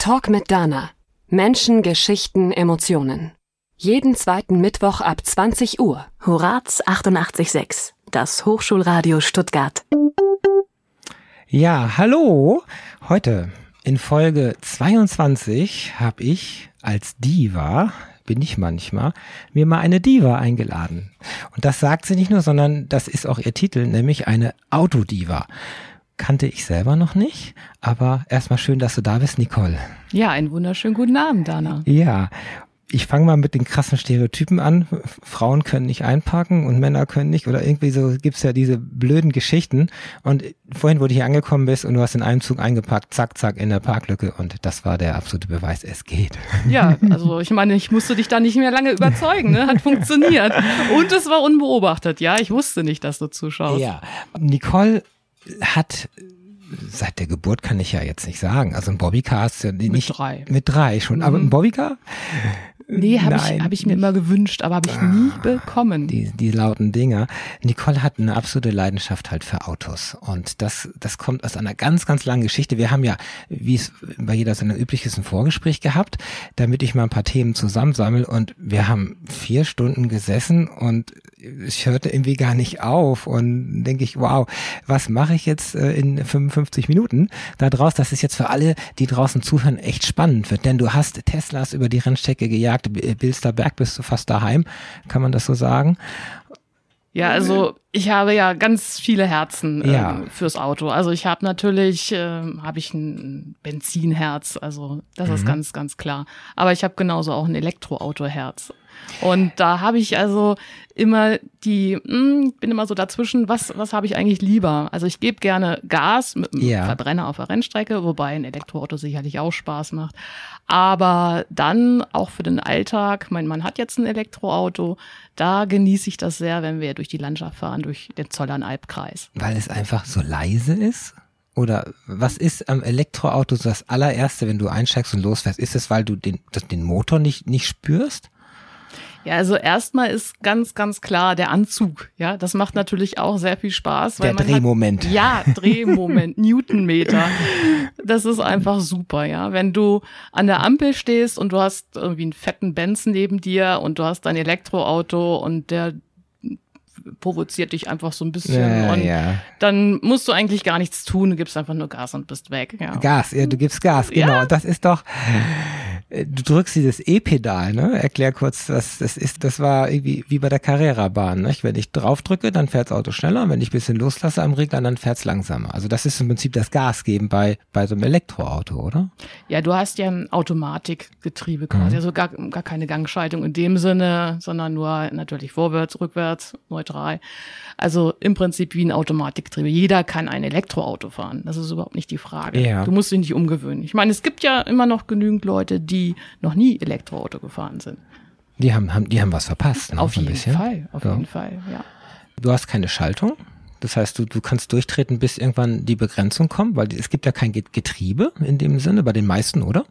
Talk mit Dana. Menschen, Geschichten, Emotionen. Jeden zweiten Mittwoch ab 20 Uhr. Horaz 88.6, das Hochschulradio Stuttgart. Ja, hallo. Heute in Folge 22 habe ich als Diva, bin ich manchmal, mir mal eine Diva eingeladen. Und das sagt sie nicht nur, sondern das ist auch ihr Titel, nämlich eine Autodiva kannte ich selber noch nicht. Aber erstmal schön, dass du da bist, Nicole. Ja, einen wunderschönen guten Abend, Dana. Ja, ich fange mal mit den krassen Stereotypen an. Frauen können nicht einparken und Männer können nicht. Oder irgendwie so gibt's ja diese blöden Geschichten. Und vorhin, wo du hier angekommen bist und du hast in einem Zug eingeparkt, zack, zack, in der Parklücke. Und das war der absolute Beweis, es geht. Ja, also ich meine, ich musste dich da nicht mehr lange überzeugen. Ne? Hat funktioniert. Und es war unbeobachtet. Ja, ich wusste nicht, dass du zuschaust. Ja, Nicole hat seit der Geburt kann ich ja jetzt nicht sagen. Also ein Bobbycar ist ja nicht. Mit drei. Mit drei schon. Mhm. Aber ein Bobbycar? Nee, habe ich, hab ich mir immer gewünscht, aber habe ich ah, nie bekommen. Die, die lauten Dinger. Nicole hat eine absolute Leidenschaft halt für Autos. Und das, das kommt aus einer ganz, ganz langen Geschichte. Wir haben ja, wie es bei jeder seiner üblich ist, ein Vorgespräch gehabt, damit ich mal ein paar Themen zusammensammle. Und wir haben vier Stunden gesessen und ich hörte irgendwie gar nicht auf. Und denke ich, wow, was mache ich jetzt äh, in 55 Minuten da draus? Das ist jetzt für alle, die draußen zuhören, echt spannend wird. Denn du hast Teslas über die Rennstrecke gejagt gesagt, Bilster Berg bist du fast daheim, kann man das so sagen? Ja, also ich habe ja ganz viele Herzen äh, ja. fürs Auto. Also ich habe natürlich, äh, habe ich ein Benzinherz, also das mhm. ist ganz, ganz klar. Aber ich habe genauso auch ein Elektroautoherz. Und da habe ich also immer die, mh, hm, bin immer so dazwischen, was, was habe ich eigentlich lieber? Also ich gebe gerne Gas mit einem ja. Verbrenner auf der Rennstrecke, wobei ein Elektroauto sicherlich auch Spaß macht. Aber dann auch für den Alltag, mein Mann hat jetzt ein Elektroauto, da genieße ich das sehr, wenn wir durch die Landschaft fahren, durch den Zollern-Albkreis. Weil es einfach so leise ist? Oder was ist am Elektroauto das allererste, wenn du einsteigst und losfährst? Ist es, weil du den, den Motor nicht, nicht spürst? Ja, also erstmal ist ganz, ganz klar der Anzug. Ja, das macht natürlich auch sehr viel Spaß. der Drehmoment. Hat, ja, Drehmoment, Newtonmeter. Das ist einfach super, ja. Wenn du an der Ampel stehst und du hast irgendwie einen fetten Benz neben dir und du hast dein Elektroauto und der provoziert dich einfach so ein bisschen ja, und ja. dann musst du eigentlich gar nichts tun, du gibst einfach nur Gas und bist weg. Ja. Gas, ja, du gibst Gas, genau. Ja. Das ist doch, äh, du drückst dieses E-Pedal, ne? Erklär kurz, was das ist. Das war irgendwie wie bei der Carrera-Bahn. Ne? Wenn ich drauf drücke, dann fährt das Auto schneller. Und wenn ich ein bisschen loslasse am Regler, dann fährt es langsamer. Also das ist im Prinzip das Gas geben bei, bei so einem Elektroauto, oder? Ja, du hast ja ein Automatikgetriebe quasi. Mhm. Also gar, gar keine Gangschaltung in dem Sinne, sondern nur natürlich vorwärts, rückwärts, neutral. Also im Prinzip wie ein Automatikgetriebe. Jeder kann ein Elektroauto fahren. Das ist überhaupt nicht die Frage. Ja. Du musst dich nicht umgewöhnen. Ich meine, es gibt ja immer noch genügend Leute, die noch nie Elektroauto gefahren sind. Die haben, haben, die haben was verpasst. Ne? Auf jeden bisschen. Fall, auf ja. jeden Fall, ja. Du hast keine Schaltung. Das heißt, du, du kannst durchtreten, bis irgendwann die Begrenzung kommt, weil es gibt ja kein Getriebe in dem Sinne, bei den meisten, oder?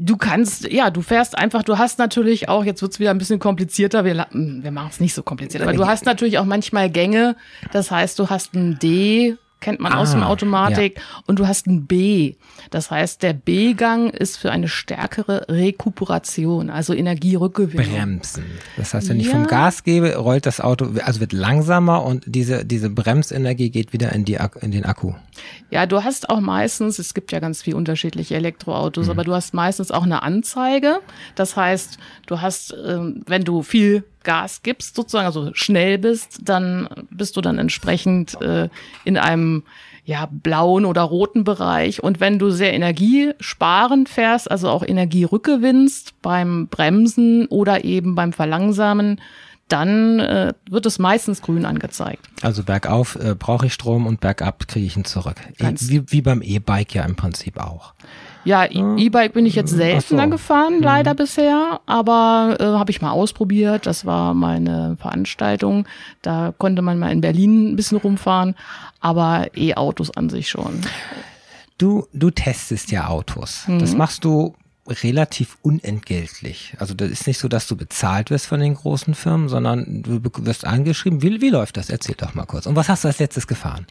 Du kannst, ja, du fährst einfach, du hast natürlich auch, jetzt wird's wieder ein bisschen komplizierter, wir, hm, wir machen es nicht so kompliziert, aber du hast natürlich auch manchmal Gänge, das heißt, du hast ein D, kennt man ah, aus dem ah, Automatik. Ja. Und du hast ein B. Das heißt, der B-Gang ist für eine stärkere Rekuperation, also Energierückgewinnung. Bremsen. Das heißt, wenn ja. ich vom Gas gebe, rollt das Auto, also wird langsamer und diese, diese Bremsenergie geht wieder in, die, in den Akku. Ja, du hast auch meistens, es gibt ja ganz viel unterschiedliche Elektroautos, mhm. aber du hast meistens auch eine Anzeige. Das heißt, du hast, ähm, wenn du viel Gas gibst, sozusagen, also schnell bist, dann bist du dann entsprechend äh, in einem ja, blauen oder roten Bereich. Und wenn du sehr energiesparend fährst, also auch Energie rückgewinnst beim Bremsen oder eben beim Verlangsamen, dann äh, wird es meistens grün angezeigt. Also bergauf äh, brauche ich Strom und bergab kriege ich ihn zurück. Ganz wie, wie beim E-Bike ja im Prinzip auch. Ja, E-Bike bin ich jetzt seltener so. gefahren, mhm. leider mhm. bisher, aber äh, habe ich mal ausprobiert. Das war meine Veranstaltung. Da konnte man mal in Berlin ein bisschen rumfahren, aber E-Autos an sich schon. Du, du testest ja Autos. Mhm. Das machst du relativ unentgeltlich. Also das ist nicht so, dass du bezahlt wirst von den großen Firmen, sondern du wirst angeschrieben. Wie, wie läuft das? Erzähl doch mal kurz. Und was hast du als letztes gefahren?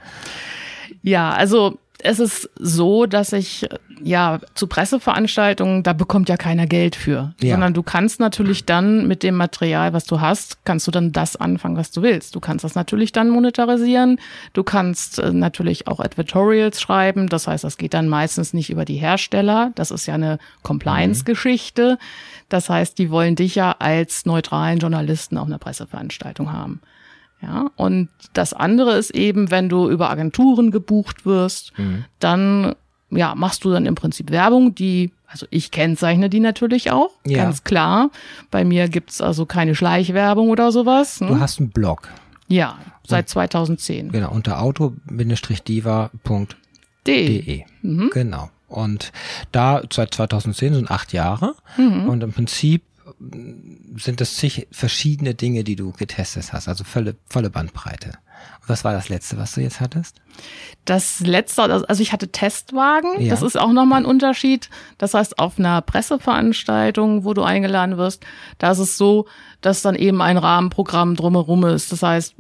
Ja, also es ist so, dass ich ja zu Presseveranstaltungen, da bekommt ja keiner Geld für, ja. sondern du kannst natürlich dann mit dem Material, was du hast, kannst du dann das anfangen, was du willst. Du kannst das natürlich dann monetarisieren. Du kannst äh, natürlich auch Advertorials schreiben. Das heißt, das geht dann meistens nicht über die Hersteller. Das ist ja eine Compliance-Geschichte. Das heißt, die wollen dich ja als neutralen Journalisten auf einer Presseveranstaltung haben. Ja, und das andere ist eben, wenn du über Agenturen gebucht wirst, mhm. dann ja, machst du dann im Prinzip Werbung, die, also ich kennzeichne die natürlich auch, ja. ganz klar. Bei mir gibt's also keine Schleichwerbung oder sowas. Ne? Du hast einen Blog. Ja, seit 2010. Genau, unter auto-diva.de. Mhm. Genau. Und da seit 2010 sind acht Jahre. Mhm. Und im Prinzip sind das zig verschiedene Dinge, die du getestet hast, also volle, volle Bandbreite. Und was war das letzte, was du jetzt hattest? Das letzte, also ich hatte Testwagen. Ja. Das ist auch nochmal ein Unterschied. Das heißt, auf einer Presseveranstaltung, wo du eingeladen wirst, da ist es so, dass dann eben ein Rahmenprogramm drumherum ist. Das heißt,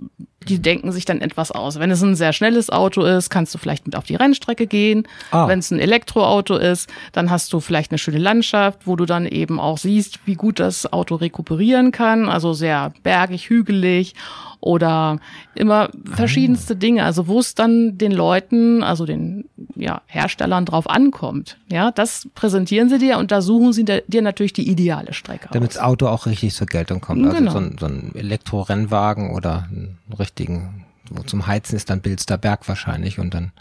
die denken sich dann etwas aus. Wenn es ein sehr schnelles Auto ist, kannst du vielleicht mit auf die Rennstrecke gehen. Ah. Wenn es ein Elektroauto ist, dann hast du vielleicht eine schöne Landschaft, wo du dann eben auch siehst, wie gut das Auto rekuperieren kann. Also sehr bergig, hügelig oder immer verschiedenste ah. Dinge. Also wo es dann den Leuten, also den ja, Herstellern drauf ankommt. Ja, das präsentieren sie dir und da suchen sie dir natürlich die ideale Strecke Damit das Auto auch richtig zur Geltung kommt. Also genau. so ein, so ein Elektrorennwagen oder einen richtigen, wo zum Heizen ist dann Bilster Berg wahrscheinlich und dann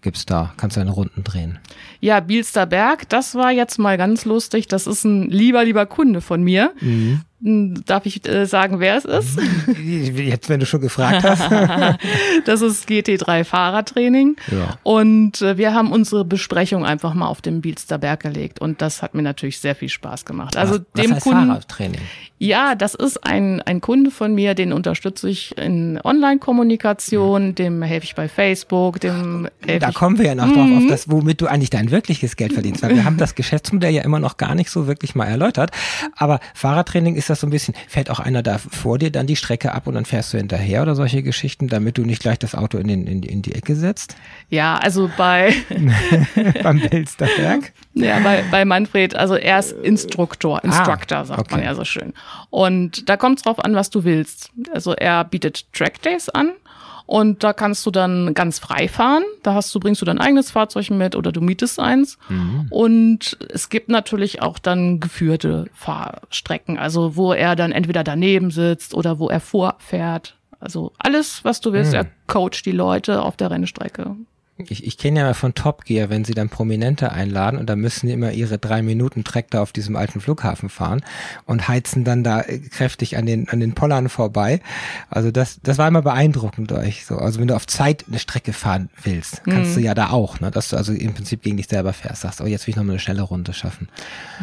gibt's da, kannst du eine Runden drehen. Ja, Bielster Berg, das war jetzt mal ganz lustig. Das ist ein lieber, lieber Kunde von mir. Mhm. Darf ich äh, sagen, wer es ist? Jetzt, wenn du schon gefragt hast. das ist GT3 Fahrertraining. Ja. Und äh, wir haben unsere Besprechung einfach mal auf dem Bielster Berg gelegt. Und das hat mir natürlich sehr viel Spaß gemacht. Also was, dem was heißt Kunden. Fahrertraining? Ja, das ist ein, ein Kunde von mir, den unterstütze ich in Online-Kommunikation, mhm. dem helfe ich bei Facebook, dem Da kommen wir ja noch mhm. drauf, auf mhm. das, womit du eigentlich dein wirkliches Geld verdienst. Weil wir haben das Geschäftsmodell ja immer noch gar nicht so wirklich mal erläutert. Aber Fahrertraining ist das so ein bisschen, fährt auch einer da vor dir dann die Strecke ab und dann fährst du hinterher oder solche Geschichten, damit du nicht gleich das Auto in, den, in, in die Ecke setzt? Ja, also bei beim Belsterberg? Ja, bei, bei Manfred, also er ist Instruktor, ah, Instructor, ah, sagt okay. man ja so schön. Und da kommt es drauf an, was du willst. Also er bietet Trackdays an und da kannst du dann ganz frei fahren. Da hast du, bringst du dein eigenes Fahrzeug mit oder du mietest eins. Mhm. Und es gibt natürlich auch dann geführte Fahrstrecken, also wo er dann entweder daneben sitzt oder wo er vorfährt. Also alles, was du willst, mhm. er coacht die Leute auf der Rennstrecke ich, ich kenne ja von Top Gear, wenn sie dann Prominente einladen und da müssen die immer ihre drei Minuten Track da auf diesem alten Flughafen fahren und heizen dann da äh, kräftig an den, an den Pollern vorbei. Also das, das war immer beeindruckend euch. So, also wenn du auf Zeit eine Strecke fahren willst, kannst mhm. du ja da auch, ne, dass du also im Prinzip gegen dich selber fährst, sagst, oh, jetzt will ich noch mal eine schnelle Runde schaffen.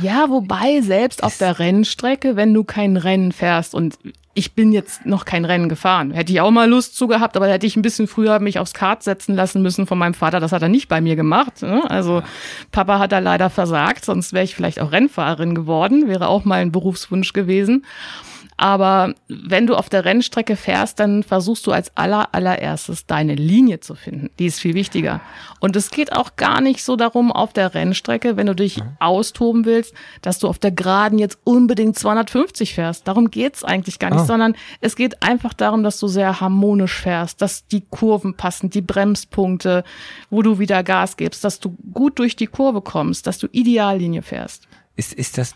Ja, wobei selbst auf der Rennstrecke, wenn du kein Rennen fährst und ich bin jetzt noch kein Rennen gefahren. Hätte ich auch mal Lust zu gehabt, aber da hätte ich ein bisschen früher mich aufs Kart setzen lassen müssen von meinem Vater. Das hat er nicht bei mir gemacht. Ne? Also Papa hat da leider versagt, sonst wäre ich vielleicht auch Rennfahrerin geworden, wäre auch mal ein Berufswunsch gewesen. Aber wenn du auf der Rennstrecke fährst, dann versuchst du als aller, allererstes deine Linie zu finden. Die ist viel wichtiger. Und es geht auch gar nicht so darum, auf der Rennstrecke, wenn du dich mhm. austoben willst, dass du auf der Geraden jetzt unbedingt 250 fährst. Darum geht's eigentlich gar nicht, oh. sondern es geht einfach darum, dass du sehr harmonisch fährst, dass die Kurven passen, die Bremspunkte, wo du wieder Gas gibst, dass du gut durch die Kurve kommst, dass du Ideallinie fährst. Ist, ist das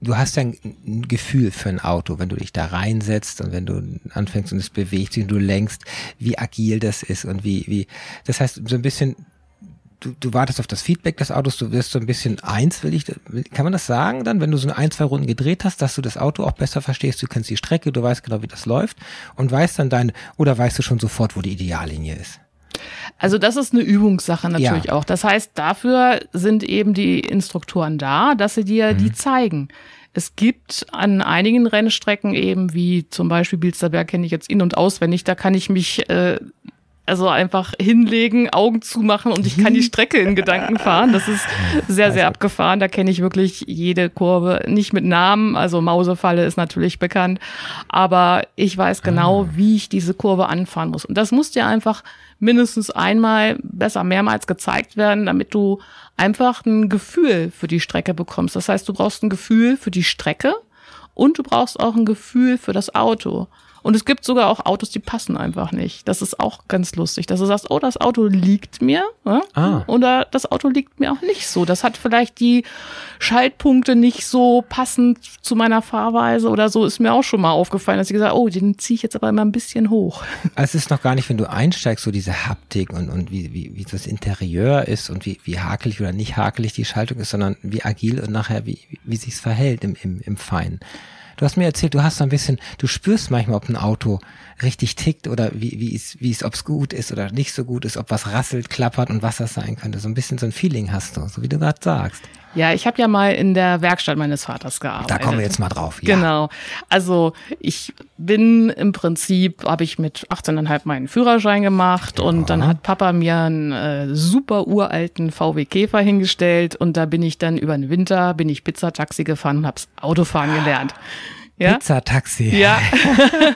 du hast ja ein Gefühl für ein Auto, wenn du dich da reinsetzt und wenn du anfängst und es bewegt sich und du lenkst, wie agil das ist und wie, wie, das heißt, so ein bisschen, du, du wartest auf das Feedback des Autos, du wirst so ein bisschen eins, will ich, kann man das sagen dann, wenn du so ein, zwei Runden gedreht hast, dass du das Auto auch besser verstehst, du kennst die Strecke, du weißt genau, wie das läuft und weißt dann deine, oder weißt du schon sofort, wo die Ideallinie ist? Also das ist eine Übungssache natürlich ja. auch. Das heißt, dafür sind eben die Instruktoren da, dass sie dir mhm. die zeigen. Es gibt an einigen Rennstrecken eben, wie zum Beispiel Bilsterberg kenne ich jetzt in- und auswendig, da kann ich mich äh, also einfach hinlegen, Augen zumachen und ich kann die Strecke in Gedanken fahren. Das ist sehr, sehr abgefahren. Da kenne ich wirklich jede Kurve, nicht mit Namen. Also Mausefalle ist natürlich bekannt, aber ich weiß genau, ah. wie ich diese Kurve anfahren muss. Und das muss dir einfach mindestens einmal, besser mehrmals gezeigt werden, damit du einfach ein Gefühl für die Strecke bekommst. Das heißt, du brauchst ein Gefühl für die Strecke und du brauchst auch ein Gefühl für das Auto. Und es gibt sogar auch Autos, die passen einfach nicht. Das ist auch ganz lustig, dass du sagst, oh, das Auto liegt mir. Ja? Ah. Oder das Auto liegt mir auch nicht so. Das hat vielleicht die Schaltpunkte nicht so passend zu meiner Fahrweise oder so. Ist mir auch schon mal aufgefallen, dass ich gesagt oh, den ziehe ich jetzt aber immer ein bisschen hoch. Also es ist noch gar nicht, wenn du einsteigst, so diese Haptik und, und wie, wie, wie das Interieur ist und wie, wie hakelig oder nicht hakelig die Schaltung ist, sondern wie agil und nachher wie, wie sich's verhält im, im, im Feinen. Du hast mir erzählt, du hast so ein bisschen, du spürst manchmal, ob ein Auto richtig tickt oder wie, wie es, wie es, ob es gut ist oder nicht so gut ist, ob was rasselt, klappert und was das sein könnte. So ein bisschen so ein Feeling hast du, so wie du gerade sagst. Ja, ich habe ja mal in der Werkstatt meines Vaters gearbeitet. Da kommen wir jetzt mal drauf. Ja. Genau. Also ich bin im Prinzip, habe ich mit 18,5 meinen Führerschein gemacht ja. und dann hat Papa mir einen äh, super uralten VW Käfer hingestellt und da bin ich dann über den Winter, bin ich Pizzataxi gefahren und hab's Autofahren gelernt. Ja? Pizzataxi. Ja.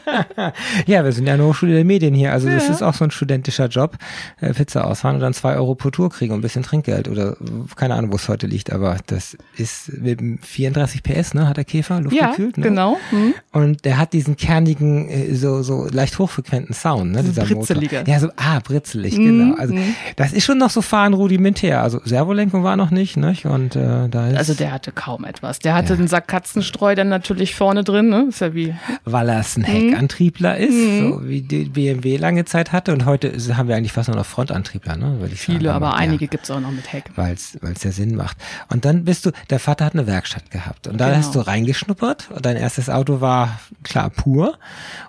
ja, wir sind ja eine Hochschule der Medien hier. Also ja. das ist auch so ein studentischer Job. Äh, Pizza ausfahren und dann zwei Euro pro Tour kriegen und ein bisschen Trinkgeld oder keine Ahnung, wo es heute liegt. Aber das ist mit 34 PS, ne, hat der Käfer, luftgekühlt. Ja, ne? genau. Mhm. Und der hat diesen kernigen, äh, so, so leicht hochfrequenten Sound, ne, dieser Britzeliger. Motor. Ja, so, ah, britzelig, mhm. genau. Also mhm. das ist schon noch so fahren rudimentär. Also Servolenkung war noch nicht, ne? Und äh, da ist Also der hatte kaum etwas. Der hatte ja. einen Sack Katzenstreu dann natürlich vorne drin drin, ne? Ist ja wie. Weil er ein Heckantriebler mhm. ist, mhm. so wie die BMW lange Zeit hatte. Und heute haben wir eigentlich fast nur noch Frontantriebler, ne? Viele, sagen, aber ja, einige gibt's auch noch mit Heck. Weil es ja Sinn macht. Und dann bist du, der Vater hat eine Werkstatt gehabt. Und da genau. hast du reingeschnuppert. Und dein erstes Auto war klar pur.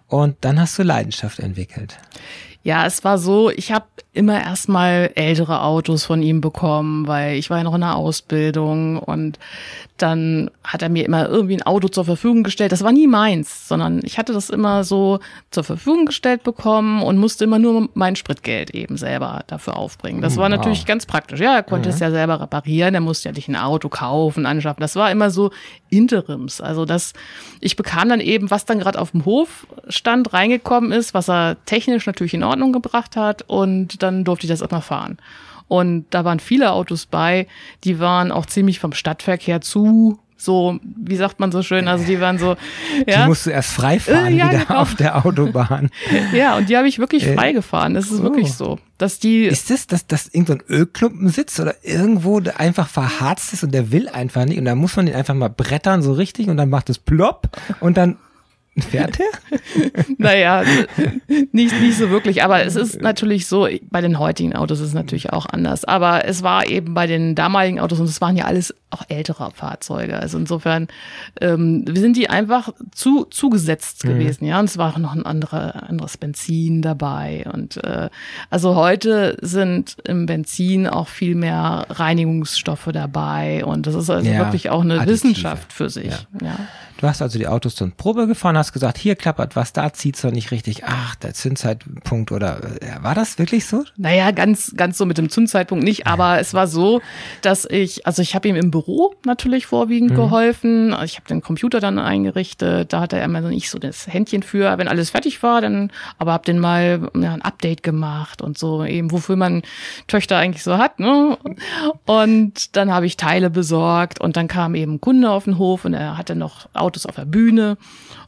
Und dann hast du Leidenschaft entwickelt. Ja, es war so, ich habe immer erstmal ältere Autos von ihm bekommen, weil ich war ja noch in der Ausbildung und dann hat er mir immer irgendwie ein Auto zur Verfügung gestellt. Das war nie meins, sondern ich hatte das immer so zur Verfügung gestellt bekommen und musste immer nur mein Spritgeld eben selber dafür aufbringen. Das war wow. natürlich ganz praktisch. Ja, er konnte mhm. es ja selber reparieren, er musste ja nicht ein Auto kaufen, anschaffen. Das war immer so Interims. Also das, ich bekam dann eben, was dann gerade auf dem Hof stand, reingekommen ist, was er technisch natürlich in Ordnung gebracht hat und dann durfte ich das immer fahren. Und da waren viele Autos bei, die waren auch ziemlich vom Stadtverkehr zu so, wie sagt man so schön, also die waren so, ja. Die musst du erst frei fahren äh, ja, wieder genau. auf der Autobahn. ja, und die habe ich wirklich äh, frei gefahren. Das ist oh. wirklich so, dass die. Ist das, dass, dass irgendein so Ölklumpen sitzt oder irgendwo einfach verharzt ist und der will einfach nicht und da muss man den einfach mal brettern so richtig und dann macht es plopp und dann Er? naja, nicht, nicht so wirklich. Aber es ist natürlich so, bei den heutigen Autos ist es natürlich auch anders. Aber es war eben bei den damaligen Autos, und es waren ja alles auch ältere Fahrzeuge. Also insofern ähm, sind die einfach zu zugesetzt mhm. gewesen, ja. Und es war auch noch ein anderer, anderes Benzin dabei. Und äh, also heute sind im Benzin auch viel mehr Reinigungsstoffe dabei. Und das ist also ja, wirklich auch eine Additive. Wissenschaft für sich. Ja. ja. Du hast also die Autos zur Probe gefahren, hast gesagt, hier klappert was, da zieht's noch nicht richtig. Ach, der Zündzeitpunkt oder äh, war das wirklich so? Naja, ganz, ganz so mit dem Zündzeitpunkt nicht, aber es war so, dass ich, also ich habe ihm im Büro natürlich vorwiegend mhm. geholfen. Ich habe den Computer dann eingerichtet, da hatte er immer nicht so das Händchen für. Wenn alles fertig war, dann aber hab den mal ja, ein Update gemacht und so, eben wofür man Töchter eigentlich so hat. Ne? Und dann habe ich Teile besorgt und dann kam eben ein Kunde auf den Hof und er hatte noch Auto Autos auf der Bühne.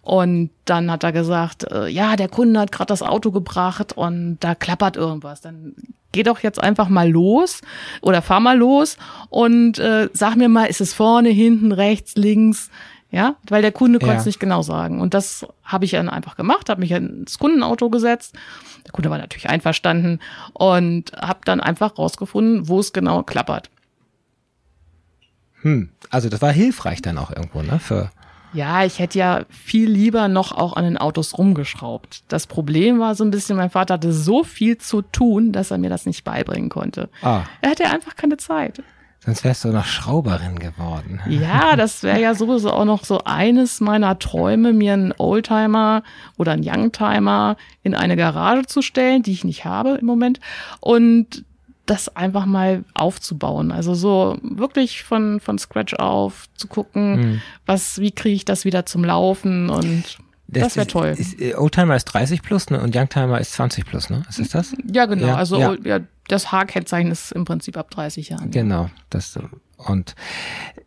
Und dann hat er gesagt, äh, ja, der Kunde hat gerade das Auto gebracht und da klappert irgendwas. Dann geh doch jetzt einfach mal los oder fahr mal los und äh, sag mir mal, ist es vorne, hinten, rechts, links? Ja, weil der Kunde konnte es nicht genau sagen. Und das habe ich dann einfach gemacht, habe mich ins Kundenauto gesetzt. Der Kunde war natürlich einverstanden und habe dann einfach rausgefunden, wo es genau klappert. Hm, also das war hilfreich dann auch irgendwo, ne? Für ja, ich hätte ja viel lieber noch auch an den Autos rumgeschraubt. Das Problem war so ein bisschen, mein Vater hatte so viel zu tun, dass er mir das nicht beibringen konnte. Ah. Er hatte einfach keine Zeit. Sonst wärst du noch Schrauberin geworden. Ja, das wäre ja sowieso auch noch so eines meiner Träume, mir einen Oldtimer oder einen Youngtimer in eine Garage zu stellen, die ich nicht habe im Moment. Und das einfach mal aufzubauen. Also so wirklich von, von Scratch auf zu gucken, mhm. was, wie kriege ich das wieder zum Laufen und das, das wäre toll. Ist, äh, Oldtimer ist 30 plus ne? und Youngtimer ist 20 plus, ne? Ist das das? Ja, genau. Ja, also ja. ja das H-Kennzeichen ist im Prinzip ab 30 Jahren. Genau. Das, und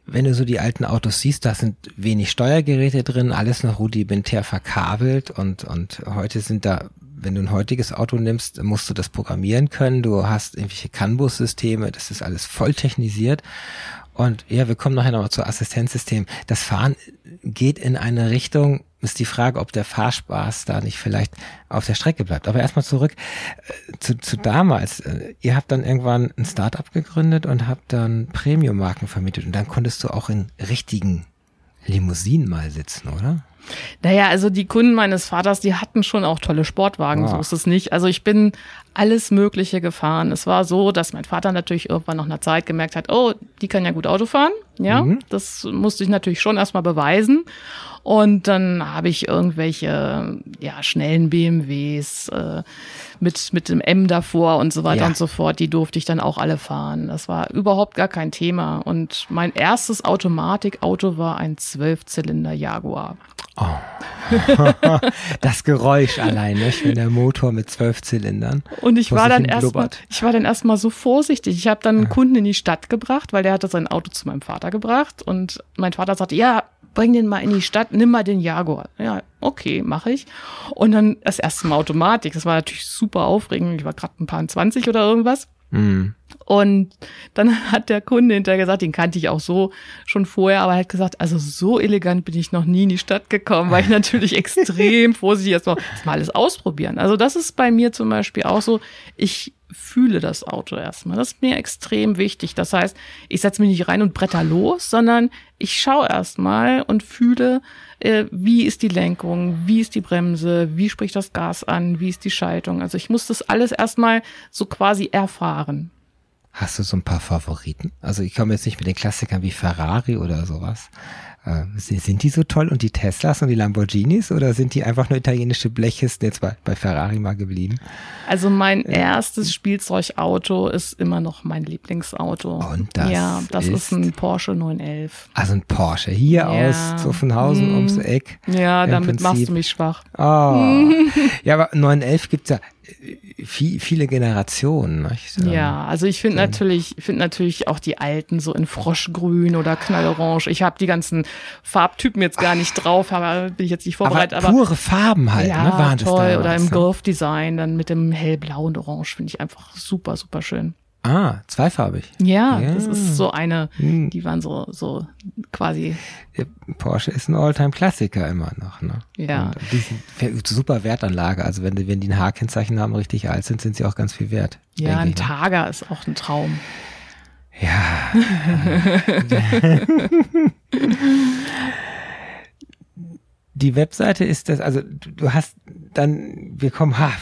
wenn du so die alten Autos siehst, da sind wenig Steuergeräte drin, alles noch rudimentär verkabelt und, und heute sind da wenn du ein heutiges Auto nimmst, musst du das programmieren können. Du hast irgendwelche CAN-Bus-Systeme, das ist alles voll technisiert. Und ja, wir kommen nachher nochmal zu Assistenzsystem. Das Fahren geht in eine Richtung, ist die Frage, ob der Fahrspaß da nicht vielleicht auf der Strecke bleibt. Aber erstmal zurück äh, zu, zu damals. Äh, ihr habt dann irgendwann ein Startup gegründet und habt dann Premium-Marken vermietet und dann konntest du auch in richtigen Limousinen mal sitzen, oder? Naja, also die Kunden meines Vaters, die hatten schon auch tolle Sportwagen, ja. so ist es nicht. Also ich bin alles Mögliche gefahren. Es war so, dass mein Vater natürlich irgendwann nach einer Zeit gemerkt hat, oh, die kann ja gut Auto fahren. Ja, mhm. das musste ich natürlich schon erstmal beweisen. Und dann habe ich irgendwelche ja, schnellen BMWs äh, mit, mit dem M davor und so weiter ja. und so fort. Die durfte ich dann auch alle fahren. Das war überhaupt gar kein Thema. Und mein erstes Automatikauto war ein Zwölfzylinder Jaguar. Oh. das Geräusch allein, nicht? wenn der Motor mit zwölf Zylindern. Und ich war dann erstmal, ich war dann erstmal so vorsichtig. Ich habe dann einen Kunden in die Stadt gebracht, weil der hatte sein Auto zu meinem Vater gebracht und mein Vater sagte, ja, bring den mal in die Stadt, nimm mal den Jaguar. Ja, okay, mache ich. Und dann das erste Mal Automatik. Das war natürlich super aufregend. Ich war gerade ein paar 20 oder irgendwas. Mhm. Und dann hat der Kunde hinterher gesagt, den kannte ich auch so schon vorher, aber er hat gesagt, also so elegant bin ich noch nie in die Stadt gekommen, weil ich natürlich extrem vorsichtig erstmal mal alles ausprobieren. Also das ist bei mir zum Beispiel auch so, ich fühle das Auto erstmal. Das ist mir extrem wichtig. Das heißt, ich setze mich nicht rein und bretter los, sondern ich schaue erstmal und fühle, äh, wie ist die Lenkung, wie ist die Bremse, wie spricht das Gas an, wie ist die Schaltung. Also ich muss das alles erstmal so quasi erfahren. Hast du so ein paar Favoriten? Also ich komme jetzt nicht mit den Klassikern wie Ferrari oder sowas. Äh, sind die so toll und die Teslas und die Lamborghinis oder sind die einfach nur italienische Blechisten jetzt bei, bei Ferrari mal geblieben? Also mein ja. erstes Spielzeugauto ist immer noch mein Lieblingsauto. Und das Ja, das ist, ist ein Porsche 911. Also ein Porsche hier ja. aus Zuffenhausen hm. ums Eck. Ja, damit Prinzip. machst du mich schwach. Oh. ja, aber 911 gibt's ja viel, viele Generationen. Nicht? Ja, also ich finde natürlich, finde natürlich auch die alten so in Froschgrün oder Knallorange. Ich habe die ganzen Farbtypen jetzt gar nicht drauf, aber bin ich jetzt nicht vorbereitet. Aber, aber pure Farben halt, ja, ne, waren toll. Das oder im ne? Golf-Design dann mit dem hellblau und orange finde ich einfach super, super schön. Ah, zweifarbig. Ja, ja, das ist so eine, hm. die waren so, so quasi. Ja, Porsche ist ein Alltime-Klassiker immer noch, ne? Ja. Und die sind super Wertanlage. Also wenn, die, wenn die ein H-Kennzeichen haben, richtig alt sind, sind sie auch ganz viel wert. Ja, ein ne? Targa ist auch ein Traum. Ja. die Webseite ist das, also du hast dann, wir kommen, ha,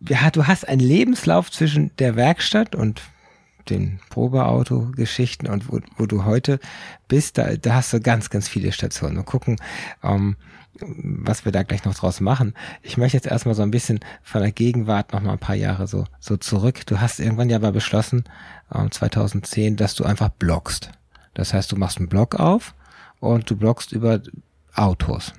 du hast einen Lebenslauf zwischen der Werkstatt und den Probeauto-Geschichten und wo, wo du heute bist, da, da hast du ganz, ganz viele Stationen. Wir gucken, ähm, was wir da gleich noch draus machen. Ich möchte jetzt erstmal so ein bisschen von der Gegenwart noch mal ein paar Jahre so, so zurück. Du hast irgendwann ja mal beschlossen, ähm, 2010, dass du einfach bloggst. Das heißt, du machst einen Blog auf und du bloggst über Autos.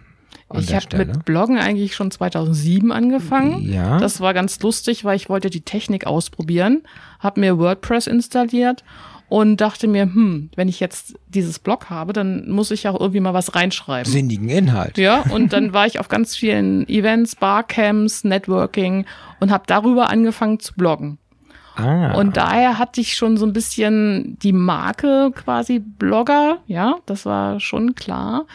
Ich habe mit Bloggen eigentlich schon 2007 angefangen. Ja. Das war ganz lustig, weil ich wollte die Technik ausprobieren, habe mir WordPress installiert und dachte mir, hm, wenn ich jetzt dieses Blog habe, dann muss ich auch irgendwie mal was reinschreiben. Sinnigen Inhalt. Ja, und dann war ich auf ganz vielen Events, Barcamps, Networking und habe darüber angefangen zu bloggen. Ah. Und daher hatte ich schon so ein bisschen die Marke quasi Blogger, ja, das war schon klar.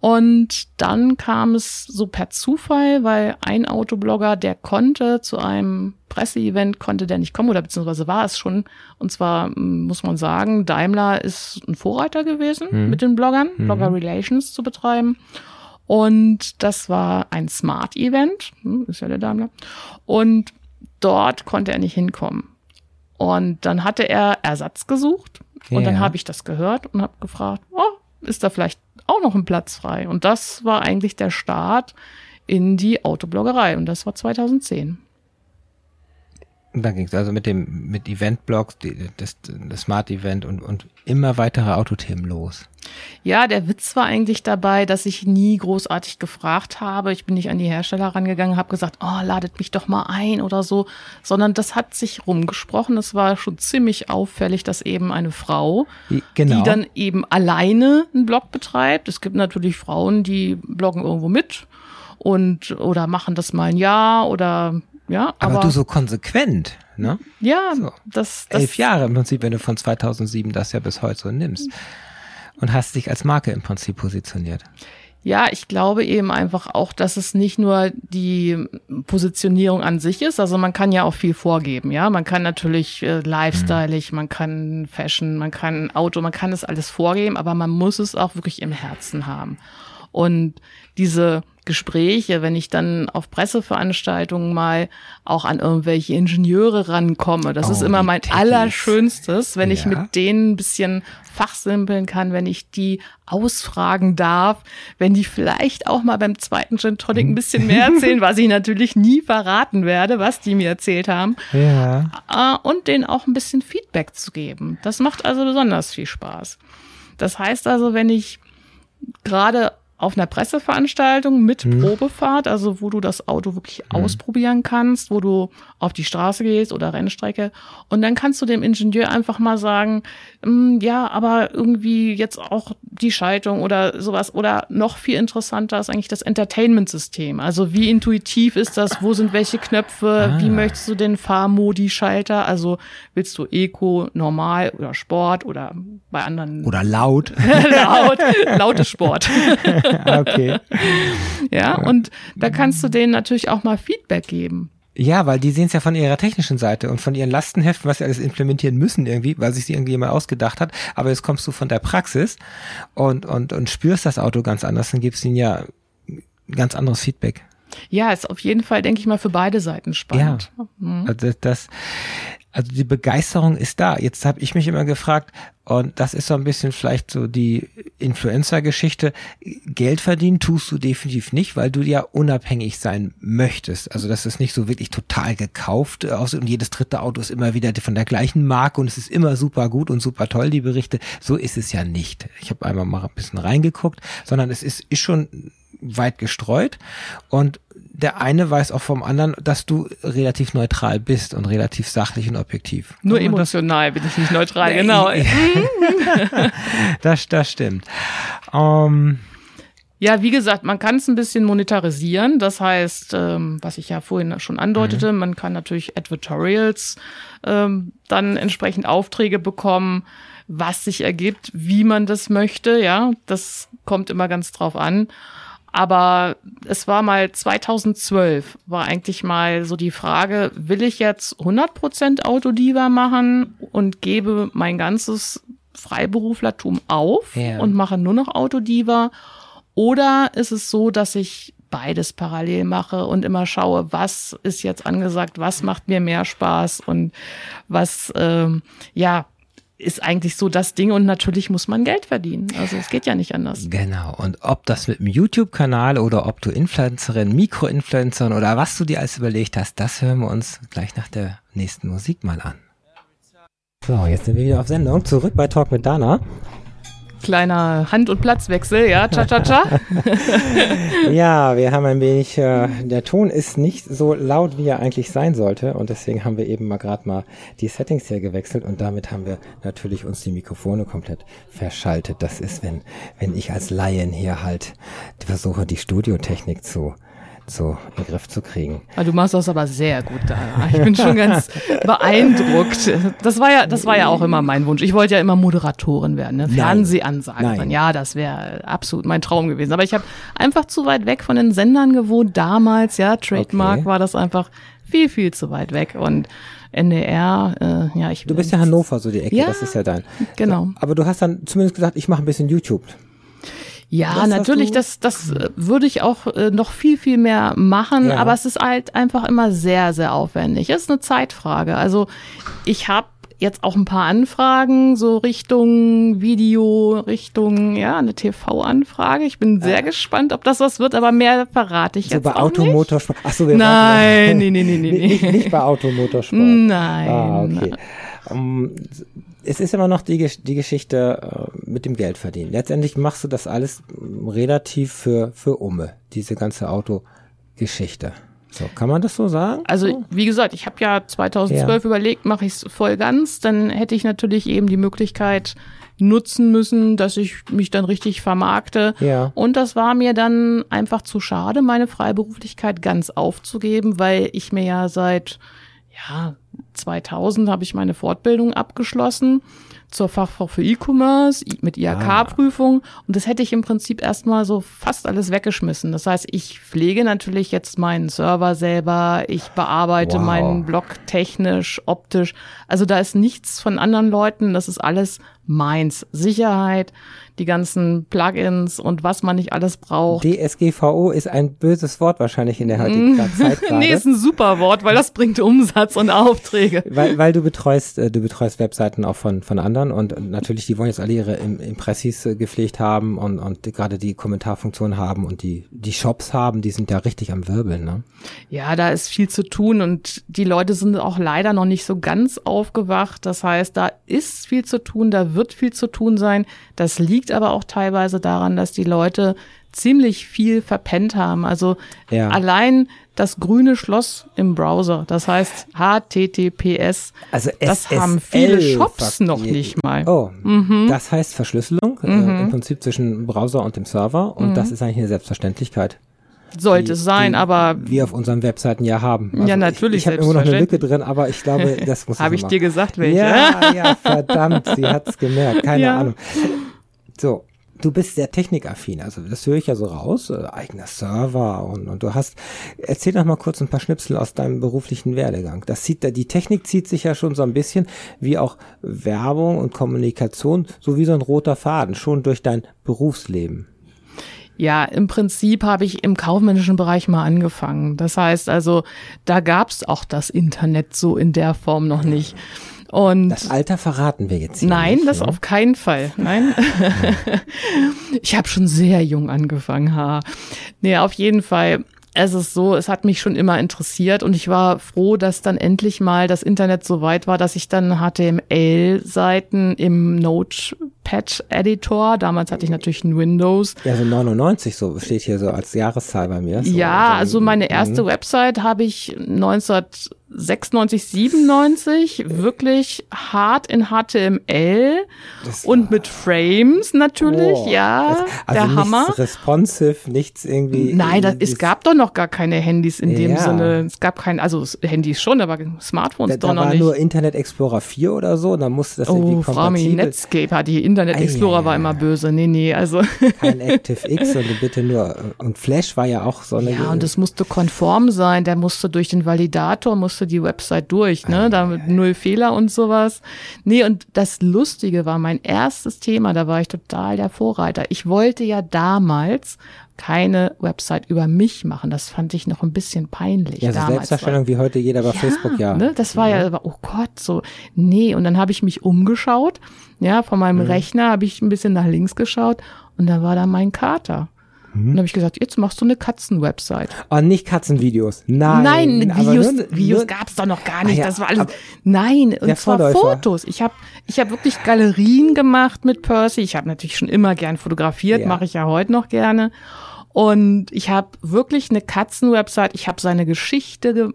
Und dann kam es so per Zufall, weil ein Autoblogger, der konnte zu einem Presseevent, konnte der nicht kommen oder beziehungsweise war es schon. Und zwar muss man sagen, Daimler ist ein Vorreiter gewesen mhm. mit den Bloggern, mhm. Blogger Relations zu betreiben. Und das war ein Smart-Event, hm, ist ja der Daimler. Und dort konnte er nicht hinkommen. Und dann hatte er Ersatz gesucht und ja. dann habe ich das gehört und habe gefragt, oh, ist da vielleicht auch noch ein Platz frei? Und das war eigentlich der Start in die Autobloggerei und das war 2010. Und dann ging es also mit dem mit Eventblogs, das, das Smart Event und, und immer weitere Autothemen los. Ja, der Witz war eigentlich dabei, dass ich nie großartig gefragt habe. Ich bin nicht an die Hersteller rangegangen, habe gesagt, oh, ladet mich doch mal ein oder so, sondern das hat sich rumgesprochen. Es war schon ziemlich auffällig, dass eben eine Frau, genau. die dann eben alleine einen Blog betreibt. Es gibt natürlich Frauen, die bloggen irgendwo mit und oder machen das mal ein Jahr oder ja, aber, aber du so konsequent, ne? Ja, so. das, das elf Jahre im Prinzip, wenn du von 2007 das ja bis heute so nimmst und hast dich als Marke im Prinzip positioniert. Ja, ich glaube eben einfach auch, dass es nicht nur die Positionierung an sich ist. Also man kann ja auch viel vorgeben, ja. Man kann natürlich äh, lifestyleig, mhm. man kann Fashion, man kann Auto, man kann das alles vorgeben, aber man muss es auch wirklich im Herzen haben. Und diese Gespräche, wenn ich dann auf Presseveranstaltungen mal auch an irgendwelche Ingenieure rankomme. Das oh, ist immer mein Techies. Allerschönstes, wenn ja. ich mit denen ein bisschen fachsimpeln kann, wenn ich die ausfragen darf, wenn die vielleicht auch mal beim zweiten Gin Tonic ein bisschen mehr erzählen, was ich natürlich nie verraten werde, was die mir erzählt haben. Ja. Äh, und denen auch ein bisschen Feedback zu geben. Das macht also besonders viel Spaß. Das heißt also, wenn ich gerade auf einer Presseveranstaltung mit mhm. Probefahrt, also wo du das Auto wirklich mhm. ausprobieren kannst, wo du auf die Straße gehst oder Rennstrecke und dann kannst du dem Ingenieur einfach mal sagen, mm, ja, aber irgendwie jetzt auch die Schaltung oder sowas oder noch viel interessanter ist eigentlich das Entertainment-System. Also wie intuitiv ist das, wo sind welche Knöpfe, ah. wie möchtest du den Fahrmodi-Schalter, also willst du Eco, Normal oder Sport oder bei anderen oder laut, laut, laute Sport. okay. Ja, und da kannst du denen natürlich auch mal Feedback geben. Ja, weil die sehen es ja von ihrer technischen Seite und von ihren Lastenheften, was sie alles implementieren müssen irgendwie, weil sich sie irgendwie mal ausgedacht hat. Aber jetzt kommst du von der Praxis und, und, und spürst das Auto ganz anders, dann gibst ihnen ja ganz anderes Feedback. Ja, ist auf jeden Fall, denke ich mal, für beide Seiten spannend. Ja, mhm. also das, also die Begeisterung ist da. Jetzt habe ich mich immer gefragt, und das ist so ein bisschen vielleicht so die Influencer-Geschichte. Geld verdienen tust du definitiv nicht, weil du ja unabhängig sein möchtest. Also das ist nicht so wirklich total gekauft und jedes dritte Auto ist immer wieder von der gleichen Marke und es ist immer super gut und super toll, die Berichte. So ist es ja nicht. Ich habe einmal mal ein bisschen reingeguckt, sondern es ist, ist schon weit gestreut und der eine weiß auch vom anderen, dass du relativ neutral bist und relativ sachlich und objektiv. Nur und emotional bin ich nicht neutral, genau. das, das stimmt. Um, ja, wie gesagt, man kann es ein bisschen monetarisieren. Das heißt, ähm, was ich ja vorhin schon andeutete, mhm. man kann natürlich Advertorials ähm, dann entsprechend Aufträge bekommen, was sich ergibt, wie man das möchte. Ja, das kommt immer ganz drauf an. Aber es war mal 2012, war eigentlich mal so die Frage, will ich jetzt 100% Autodiva machen und gebe mein ganzes Freiberuflertum auf ja. und mache nur noch Autodiva? Oder ist es so, dass ich beides parallel mache und immer schaue, was ist jetzt angesagt, was macht mir mehr Spaß und was, ähm, ja, ist eigentlich so das Ding und natürlich muss man Geld verdienen. Also es geht ja nicht anders. Genau. Und ob das mit dem YouTube-Kanal oder ob du Influencerin, Mikroinfluencerin oder was du dir alles überlegt hast, das hören wir uns gleich nach der nächsten Musik mal an. So, jetzt sind wir wieder auf Sendung. Zurück bei Talk mit Dana. Kleiner Hand- und Platzwechsel, ja, cha-cha-cha. ja, wir haben ein wenig, äh, der Ton ist nicht so laut, wie er eigentlich sein sollte und deswegen haben wir eben mal gerade mal die Settings hier gewechselt und damit haben wir natürlich uns die Mikrofone komplett verschaltet. Das ist, wenn, wenn ich als Laien hier halt versuche, die Studiotechnik zu so in den Griff zu kriegen. Ah, du machst das aber sehr gut da. Ich bin schon ganz beeindruckt. Das war ja, das war ja auch immer mein Wunsch. Ich wollte ja immer Moderatorin werden, ne? Fernsehansagerin. Ja, das wäre absolut mein Traum gewesen. Aber ich habe einfach zu weit weg von den Sendern gewohnt. Damals, ja, Trademark okay. war das einfach viel, viel zu weit weg. Und NDR, äh, ja, ich. Du bist ja Hannover, so die Ecke, ja, das ist ja dein. Genau. So, aber du hast dann zumindest gesagt, ich mache ein bisschen YouTube. Ja, das natürlich, das, das äh, würde ich auch äh, noch viel, viel mehr machen, ja. aber es ist halt einfach immer sehr, sehr aufwendig. Es ist eine Zeitfrage. Also ich habe jetzt auch ein paar Anfragen, so Richtung Video, Richtung, ja, eine TV-Anfrage. Ich bin sehr äh. gespannt, ob das was wird, aber mehr verrate ich so jetzt bei auch Automotorsport. Ach so, wir Nein, nee, nee, nee, nee, nee. Nicht, nicht bei Automotorsport. Nein. Ah, okay. Um, es ist immer noch die, die Geschichte äh, mit dem Geldverdienen. Letztendlich machst du das alles relativ für, für Umme, diese ganze Autogeschichte. So, kann man das so sagen? Also, wie gesagt, ich habe ja 2012 ja. überlegt, mache ich es voll ganz, dann hätte ich natürlich eben die Möglichkeit nutzen müssen, dass ich mich dann richtig vermarkte. Ja. Und das war mir dann einfach zu schade, meine Freiberuflichkeit ganz aufzugeben, weil ich mir ja seit ja, 2000 habe ich meine Fortbildung abgeschlossen zur Fachfrau für E-Commerce mit IHK-Prüfung. Ah. Und das hätte ich im Prinzip erstmal so fast alles weggeschmissen. Das heißt, ich pflege natürlich jetzt meinen Server selber, ich bearbeite wow. meinen Blog technisch, optisch. Also da ist nichts von anderen Leuten, das ist alles meins. Sicherheit, die ganzen Plugins und was man nicht alles braucht. DSGVO ist ein böses Wort wahrscheinlich in der heutigen mm. Zeit gerade. nee, ist ein super Wort, weil das bringt Umsatz und Aufträge. Weil, weil du betreust, äh, du betreust Webseiten auch von, von anderen und natürlich, die wollen jetzt alle ihre Impressis äh, gepflegt haben und, und gerade die Kommentarfunktion haben und die, die Shops haben, die sind ja richtig am Wirbeln, ne? Ja, da ist viel zu tun und die Leute sind auch leider noch nicht so ganz aufgewacht. Das heißt, da ist viel zu tun, da wird viel zu tun sein. Das liegt aber auch teilweise daran, dass die Leute ziemlich viel verpennt haben. Also ja. allein das grüne Schloss im Browser, das heißt HTTPS, also das haben viele Shops noch nicht mal. Oh, mhm. das heißt Verschlüsselung äh, mhm. äh, im Prinzip zwischen Browser und dem Server und mhm. das ist eigentlich eine Selbstverständlichkeit. Sollte es sein, aber wir auf unseren Webseiten ja haben. Also ja, natürlich. Ich, ich habe immer noch eine Lücke drin, aber ich glaube, das muss ich Habe ich dir gesagt, welche? Ja, ja, verdammt, sie hat es gemerkt, keine ja. Ahnung. So, du bist sehr technikaffin, also das höre ich ja so raus, äh, eigener Server und, und du hast, erzähl doch mal kurz ein paar Schnipsel aus deinem beruflichen Werdegang. Das sieht, die Technik zieht sich ja schon so ein bisschen wie auch Werbung und Kommunikation, so wie so ein roter Faden, schon durch dein Berufsleben. Ja, im Prinzip habe ich im kaufmännischen Bereich mal angefangen. Das heißt also, da gab es auch das Internet so in der Form noch nicht. Und das Alter verraten wir jetzt. Hier nein, nicht, das ne? auf keinen Fall. Nein. ich habe schon sehr jung angefangen, ha. Nee, auf jeden Fall. Es ist so, es hat mich schon immer interessiert und ich war froh, dass dann endlich mal das Internet so weit war, dass ich dann HTML-Seiten im Notepad-Editor, damals hatte ich natürlich ein Windows. Ja, so 99 so steht hier so als Jahreszahl bei mir. So ja, also meine erste mhm. Website habe ich 19 96, 97 wirklich hart in HTML das und mit Frames natürlich, oh, ja, also der Hammer. Nichts responsive, nichts irgendwie. Nein, das, es gab doch noch gar keine Handys in ja. dem Sinne. Es gab kein, also Handys schon, aber Smartphones da, doch da noch war nicht. nur Internet Explorer 4 oder so, da musste das oh, irgendwie kompatibel. Oh, Netscape hat die Internet Explorer Ei, war immer böse. Nee, nee, also. Kein ActiveX, sondern bitte nur, und Flash war ja auch so eine. Ja, und es musste konform sein, der musste durch den Validator, musste musste die Website durch, ne? Da mit null Fehler und sowas. Nee, und das Lustige war mein erstes Thema, da war ich total der Vorreiter. Ich wollte ja damals keine Website über mich machen. Das fand ich noch ein bisschen peinlich. Ja, so Selbstdarstellung wie heute jeder bei ja, Facebook, ja. Ne, das war ja, ja, oh Gott, so, nee. Und dann habe ich mich umgeschaut, ja, von meinem mhm. Rechner habe ich ein bisschen nach links geschaut und da war da mein Kater. Mhm. Und dann habe ich gesagt, jetzt machst du eine Katzenwebsite. Oh, nicht Katzenvideos. Nein. Nein, Videos, nur, Videos gab es doch noch gar nicht. Ah, ja, das war alles. Nein, und zwar Vorläufer. Fotos. Ich habe ich hab wirklich Galerien gemacht mit Percy. Ich habe natürlich schon immer gern fotografiert, ja. mache ich ja heute noch gerne. Und ich habe wirklich eine Katzenwebsite. Ich habe seine Geschichte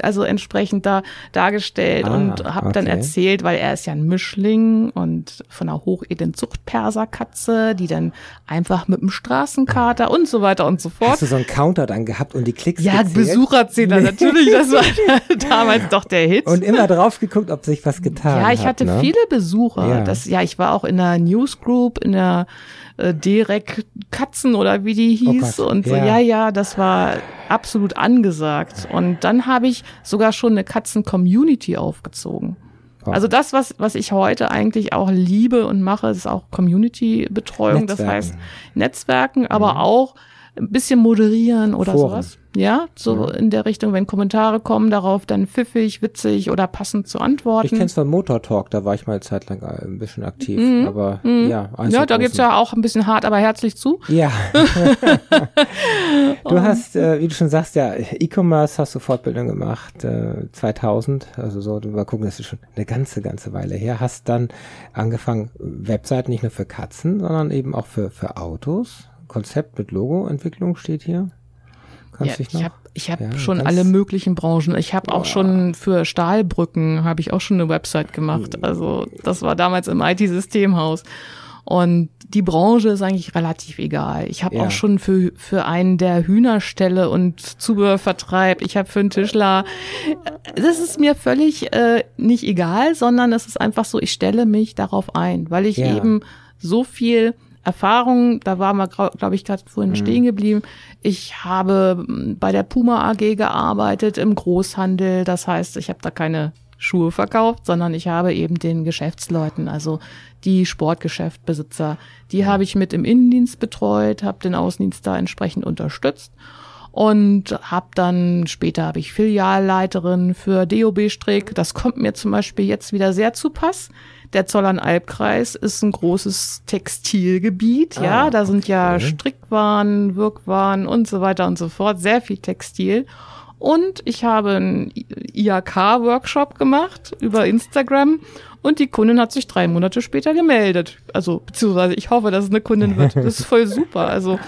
also entsprechend da dargestellt ah, und habe okay. dann erzählt, weil er ist ja ein Mischling und von einer hochedlen Zuchtperserkatze, die dann einfach mit dem Straßenkater und so weiter und so fort. Hast du so einen Counter dann gehabt und die Klicks Ja, gezählt? Besucherzähler, natürlich, das war damals doch der Hit. Und immer drauf geguckt, ob sich was getan hat. Ja, ich hatte ne? viele Besucher. Ja. Das, ja, ich war auch in der Newsgroup, in der äh, Derek Katzen oder wie die oh hieß. Oh und so, ja. ja, ja, das war absolut angesagt. Und dann habe ich sogar schon eine Katzen-Community aufgezogen. Also das, was, was ich heute eigentlich auch liebe und mache, ist auch Community-Betreuung. Das heißt Netzwerken, aber mhm. auch ein bisschen moderieren oder Foren. sowas. Ja, so ja. in der Richtung, wenn Kommentare kommen darauf, dann pfiffig, witzig oder passend zu antworten. Ich kenn's von Motor Talk, da war ich mal zeitlang äh, ein bisschen aktiv, mhm. aber mhm. ja. Ja, da gibt's ja auch ein bisschen hart, aber herzlich zu. Ja. du hast, äh, wie du schon sagst, ja, E-Commerce hast du Fortbildung gemacht, äh, 2000, also so, du mal gucken, das ist schon eine ganze, ganze Weile her, hast dann angefangen, Webseiten nicht nur für Katzen, sondern eben auch für, für Autos. Konzept mit Logoentwicklung steht hier. Kannst ja, ich habe ich hab ja, schon alle möglichen Branchen. Ich habe auch schon für Stahlbrücken habe ich auch schon eine Website gemacht. Hm. Also das war damals im IT-Systemhaus. Und die Branche ist eigentlich relativ egal. Ich habe ja. auch schon für, für einen, der Hühnerställe und Zubehör vertreibt, ich habe für einen Tischler, das ist mir völlig äh, nicht egal, sondern es ist einfach so, ich stelle mich darauf ein, weil ich ja. eben so viel Erfahrung, da war mal, glaube ich, gerade vorhin mhm. stehen geblieben. Ich habe hm, bei der Puma AG gearbeitet im Großhandel. Das heißt, ich habe da keine Schuhe verkauft, sondern ich habe eben den Geschäftsleuten, also die Sportgeschäftbesitzer, die habe ich mit im Innendienst betreut, habe den Außendienst da entsprechend unterstützt und habe dann später habe ich Filialleiterin für DOB Strick. Das kommt mir zum Beispiel jetzt wieder sehr zu Pass. Der Zollern-Albkreis ist ein großes Textilgebiet, ah, ja. Da sind ja Strickwaren, Wirkwaren und so weiter und so fort. Sehr viel Textil. Und ich habe einen IAK-Workshop gemacht über Instagram und die Kundin hat sich drei Monate später gemeldet. Also, beziehungsweise ich hoffe, dass es eine Kundin wird. Das ist voll super. Also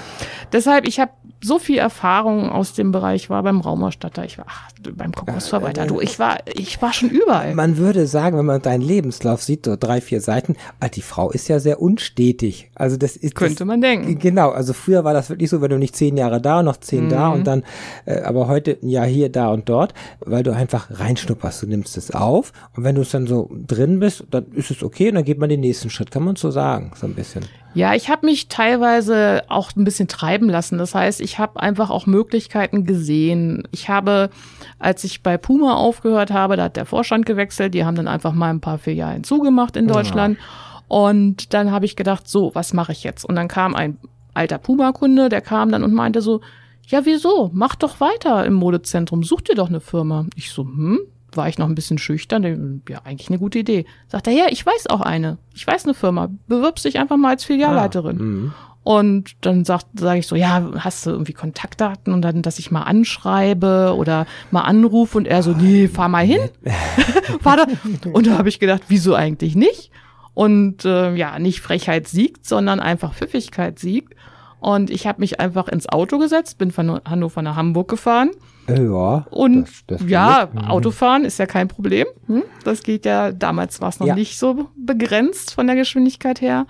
deshalb, ich habe so viel Erfahrung aus dem Bereich war beim Raumausstatter, ich war ach, beim Kokosverwalter, du, ich war, ich war schon überall. Man würde sagen, wenn man deinen Lebenslauf sieht, so drei, vier Seiten, ah, die Frau ist ja sehr unstetig. Also das ist könnte das, man denken. Genau, also früher war das wirklich so, wenn du nicht zehn Jahre da, noch zehn mhm. da und dann, äh, aber heute ja hier, da und dort, weil du einfach reinschnupperst, du nimmst es auf und wenn du es dann so drin bist, dann ist es okay und dann geht man den nächsten Schritt, kann man so sagen, so ein bisschen. Ja, ich habe mich teilweise auch ein bisschen treiben lassen. Das heißt, ich habe einfach auch Möglichkeiten gesehen. Ich habe, als ich bei Puma aufgehört habe, da hat der Vorstand gewechselt. Die haben dann einfach mal ein paar Filialen zugemacht in Deutschland. Ja. Und dann habe ich gedacht, so, was mache ich jetzt? Und dann kam ein alter Puma-Kunde, der kam dann und meinte so, ja, wieso? Mach doch weiter im Modezentrum. Such dir doch eine Firma. Ich so, hm, war ich noch ein bisschen schüchtern. Ja, eigentlich eine gute Idee. Sagt er, ja, ich weiß auch eine. Ich weiß eine Firma. Bewirbst dich einfach mal als Filialleiterin. Ah, mhm. und dann sag, sage ich so, ja, hast du irgendwie Kontaktdaten und dann, dass ich mal anschreibe oder mal anrufe und er so, nee, fahr mal hin. fahr da. Und da habe ich gedacht, wieso eigentlich nicht? Und äh, ja, nicht Frechheit siegt, sondern einfach Pfiffigkeit siegt. Und ich habe mich einfach ins Auto gesetzt, bin von Hannover nach Hamburg gefahren ja. Und das, das ja. Mhm. Autofahren ist ja kein Problem. Hm? Das geht ja, damals war es noch ja. nicht so begrenzt von der Geschwindigkeit her.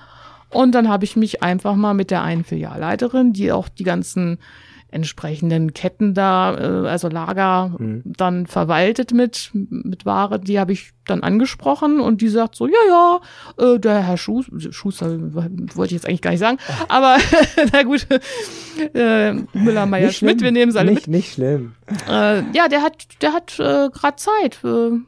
Und dann habe ich mich einfach mal mit der einen Filialleiterin, die auch die ganzen entsprechenden Ketten da, äh, also Lager mhm. dann verwaltet mit, mit Ware, die habe ich dann angesprochen und die sagt so, ja, ja, äh, der Herr Schuss, Schuster, wollte ich jetzt eigentlich gar nicht sagen, aber na gut, äh, Müller, Meier, Schmidt, wir nehmen es alle nicht, mit. Nicht schlimm. Äh, ja, der hat, der hat äh, gerade Zeit. Äh,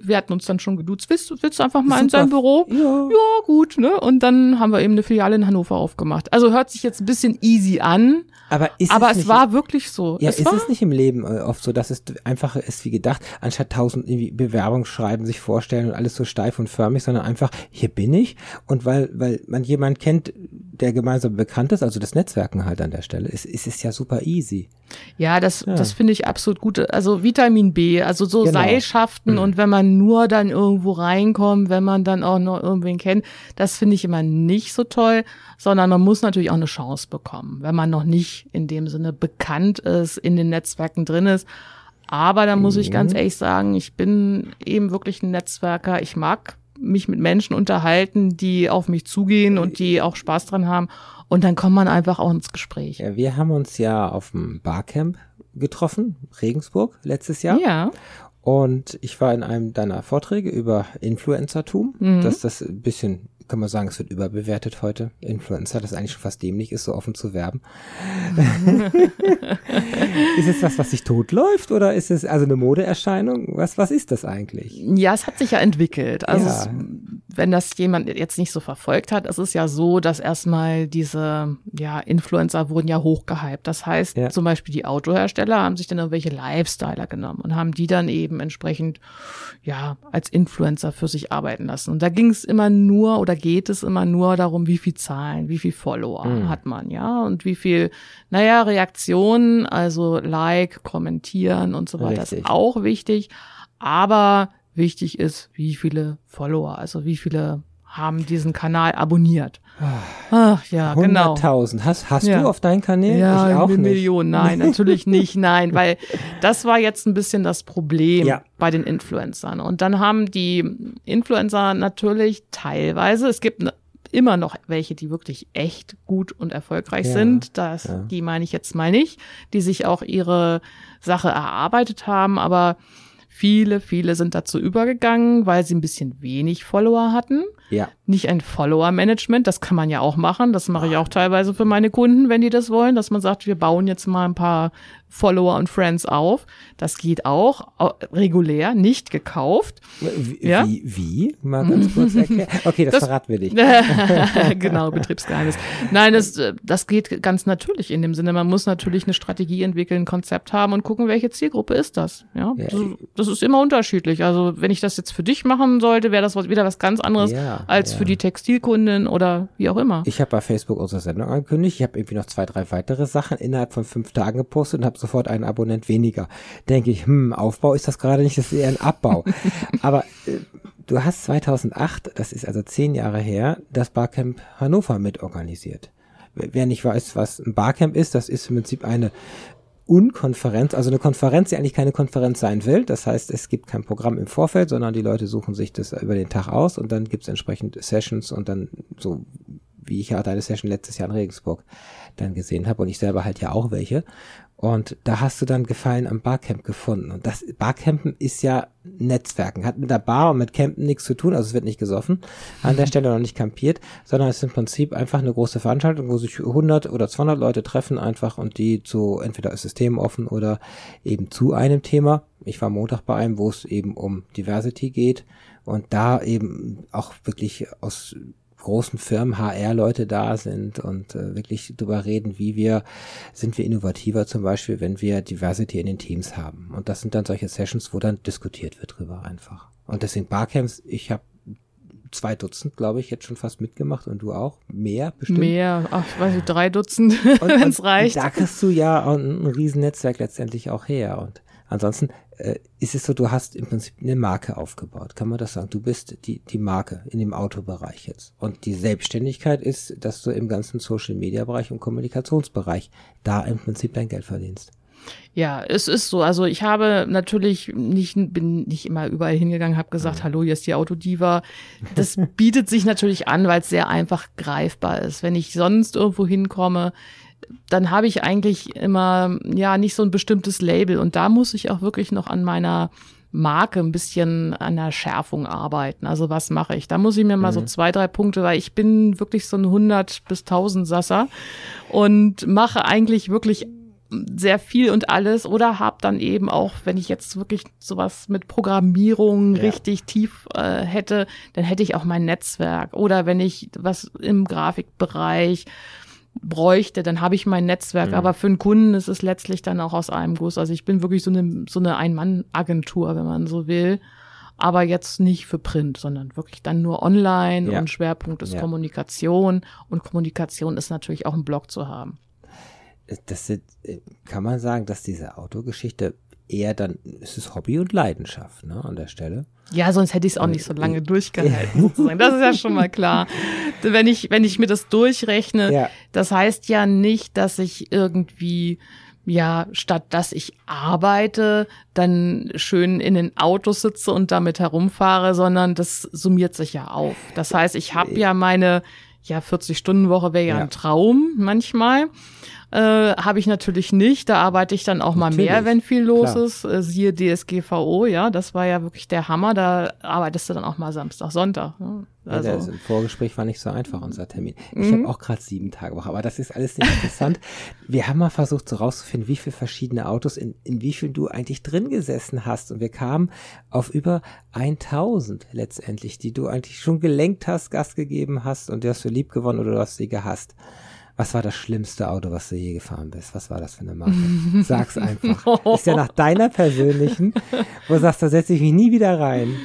wir hatten uns dann schon geduzt. Willst, willst du einfach mal Super. in sein Büro? Ja. ja, gut, ne? Und dann haben wir eben eine Filiale in Hannover aufgemacht. Also hört sich jetzt ein bisschen easy an. Aber, ist aber es, es war wirklich so. Ja, es ist es nicht im Leben äh, oft so, dass es einfacher ist wie gedacht, anstatt tausend irgendwie Bewerbungsschreiben sich vorstellen und alles so steif und förmig, sondern einfach, hier bin ich. Und weil, weil man jemand kennt, der gemeinsam bekannt ist, also das Netzwerken halt an der Stelle, ist, ist es ja super easy. Ja, das, ja. das finde ich absolut gut. Also Vitamin B, also so genau. Seilschaften mhm. und wenn man nur dann irgendwo reinkommt, wenn man dann auch noch irgendwen kennt, das finde ich immer nicht so toll, sondern man muss natürlich auch eine Chance bekommen, wenn man noch nicht in dem Sinne bekannt ist, in den Netzwerken drin ist. Aber da muss ich ganz mhm. ehrlich sagen, ich bin eben wirklich ein Netzwerker. Ich mag mich mit Menschen unterhalten, die auf mich zugehen und die auch Spaß dran haben. Und dann kommt man einfach auch ins Gespräch. Ja, wir haben uns ja auf dem Barcamp getroffen, Regensburg, letztes Jahr. Ja. Und ich war in einem deiner Vorträge über Influencertum, mhm. dass das ein bisschen kann man sagen, es wird überbewertet heute. Influencer, das eigentlich schon fast dämlich ist, so offen zu werben. ist es was, was sich totläuft oder ist es also eine Modeerscheinung? Was, was ist das eigentlich? Ja, es hat sich ja entwickelt. Also ja. es, wenn das jemand jetzt nicht so verfolgt hat, es ist ja so, dass erstmal diese ja, Influencer wurden ja hochgehypt. Das heißt, ja. zum Beispiel die Autohersteller haben sich dann irgendwelche Lifestyler genommen und haben die dann eben entsprechend ja als Influencer für sich arbeiten lassen. Und da ging es immer nur oder geht es immer nur darum, wie viel Zahlen, wie viel Follower mhm. hat man, ja, und wie viel, naja, Reaktionen, also Like, kommentieren und so weiter, Richtig. ist auch wichtig. Aber wichtig ist, wie viele Follower, also wie viele haben diesen Kanal abonniert. Ach ja, 100 genau. 100.000. Hast, hast ja. du auf deinen Kanälen? Ja, ich auch eine Million. Nein, natürlich nicht. Nein, weil das war jetzt ein bisschen das Problem ja. bei den Influencern. Und dann haben die Influencer natürlich teilweise, es gibt immer noch welche, die wirklich echt gut und erfolgreich ja. sind. Das, die meine ich jetzt mal nicht, die sich auch ihre Sache erarbeitet haben, aber Viele, viele sind dazu übergegangen, weil sie ein bisschen wenig Follower hatten. Ja. Nicht ein Follower-Management, das kann man ja auch machen. Das mache ich auch teilweise für meine Kunden, wenn die das wollen, dass man sagt, wir bauen jetzt mal ein paar Follower und Friends auf. Das geht auch, regulär, nicht gekauft. Wie? Ja? Wie? wie? Mal ganz kurz erklären. Okay, das, das verraten wir nicht. genau, Betriebsgeheimnis. Nein, das, das geht ganz natürlich in dem Sinne. Man muss natürlich eine Strategie entwickeln, ein Konzept haben und gucken, welche Zielgruppe ist das. Ja, ja. Das, das, ist immer unterschiedlich. Also wenn ich das jetzt für dich machen sollte, wäre das wieder was ganz anderes ja, als ja. für die Textilkunden oder wie auch immer. Ich habe bei Facebook unsere Sendung angekündigt. Ich habe irgendwie noch zwei, drei weitere Sachen innerhalb von fünf Tagen gepostet und habe sofort einen Abonnent weniger. Denke ich, hm, Aufbau ist das gerade nicht, das ist eher ein Abbau. Aber äh, du hast 2008, das ist also zehn Jahre her, das Barcamp Hannover mitorganisiert. Wer nicht weiß, was ein Barcamp ist, das ist im Prinzip eine Unkonferenz, also eine Konferenz, die eigentlich keine Konferenz sein will. Das heißt, es gibt kein Programm im Vorfeld, sondern die Leute suchen sich das über den Tag aus und dann gibt es entsprechend Sessions und dann so wie ich ja deine Session letztes Jahr in Regensburg dann gesehen habe und ich selber halt ja auch welche. Und da hast du dann Gefallen am Barcamp gefunden. Und das Barcampen ist ja Netzwerken, hat mit der Bar und mit Campen nichts zu tun, also es wird nicht gesoffen, an der Stelle noch nicht kampiert, sondern es ist im Prinzip einfach eine große Veranstaltung, wo sich 100 oder 200 Leute treffen einfach und die zu entweder System offen oder eben zu einem Thema. Ich war Montag bei einem, wo es eben um Diversity geht und da eben auch wirklich aus großen Firmen HR-Leute da sind und äh, wirklich drüber reden, wie wir, sind wir innovativer zum Beispiel, wenn wir Diversity in den Teams haben. Und das sind dann solche Sessions, wo dann diskutiert wird drüber einfach. Und deswegen Barcamps, ich habe zwei Dutzend, glaube ich, jetzt schon fast mitgemacht und du auch? Mehr bestimmt? Mehr, ach, ich weiß nicht, drei Dutzend, wenn es reicht. Da kriegst du ja ein, ein Riesennetzwerk letztendlich auch her. Und ansonsten ist es so, du hast im Prinzip eine Marke aufgebaut, kann man das sagen? Du bist die, die Marke in dem Autobereich jetzt. Und die Selbstständigkeit ist, dass du im ganzen Social-Media-Bereich und Kommunikationsbereich da im Prinzip dein Geld verdienst. Ja, es ist so. Also ich habe natürlich nicht, bin nicht immer überall hingegangen, habe gesagt, hallo, hier ist die Autodiva. Das bietet sich natürlich an, weil es sehr einfach greifbar ist. Wenn ich sonst irgendwo hinkomme, dann habe ich eigentlich immer ja nicht so ein bestimmtes Label und da muss ich auch wirklich noch an meiner Marke ein bisschen an der Schärfung arbeiten. Also was mache ich? Da muss ich mir mal mhm. so zwei, drei Punkte, weil ich bin wirklich so ein 100 bis 1000 Sasser und mache eigentlich wirklich sehr viel und alles oder habe dann eben auch, wenn ich jetzt wirklich sowas mit Programmierung ja. richtig tief äh, hätte, dann hätte ich auch mein Netzwerk oder wenn ich was im Grafikbereich bräuchte, dann habe ich mein Netzwerk. Mhm. Aber für einen Kunden ist es letztlich dann auch aus einem Guss. Also ich bin wirklich so eine, so eine Ein-Mann-Agentur, wenn man so will. Aber jetzt nicht für Print, sondern wirklich dann nur online ja. und Schwerpunkt ist ja. Kommunikation. Und Kommunikation ist natürlich auch ein Blog zu haben. Das äh, kann man sagen, dass diese Autogeschichte eher dann, es ist Hobby und Leidenschaft, ne, an der Stelle. Ja, sonst hätte ich es auch nicht so lange durchgehalten, sozusagen. Das ist ja schon mal klar. Wenn ich, wenn ich mir das durchrechne, ja. das heißt ja nicht, dass ich irgendwie, ja, statt dass ich arbeite, dann schön in den Autos sitze und damit herumfahre, sondern das summiert sich ja auf. Das heißt, ich habe ja meine, ja, 40-Stunden-Woche wäre ja, ja ein Traum manchmal äh, habe ich natürlich nicht. Da arbeite ich dann auch natürlich. mal mehr, wenn viel los Klar. ist. Äh, siehe DSGVO, ja, das war ja wirklich der Hammer. Da arbeitest du dann auch mal Samstag, Sonntag. Ja. Also. Ja, das Vorgespräch war nicht so einfach, unser Termin. Ich mhm. habe auch gerade sieben Tage Woche, aber das ist alles nicht interessant. wir haben mal versucht, so rauszufinden, wie viele verschiedene Autos, in, in wie viel du eigentlich drin gesessen hast. Und wir kamen auf über 1000 letztendlich, die du eigentlich schon gelenkt hast, Gas gegeben hast und die hast du lieb gewonnen oder du hast sie gehasst. Was war das schlimmste Auto, was du je gefahren bist? Was war das für eine Marke? Sag's einfach. Ist ja nach deiner persönlichen, wo du sagst, da setze ich mich nie wieder rein.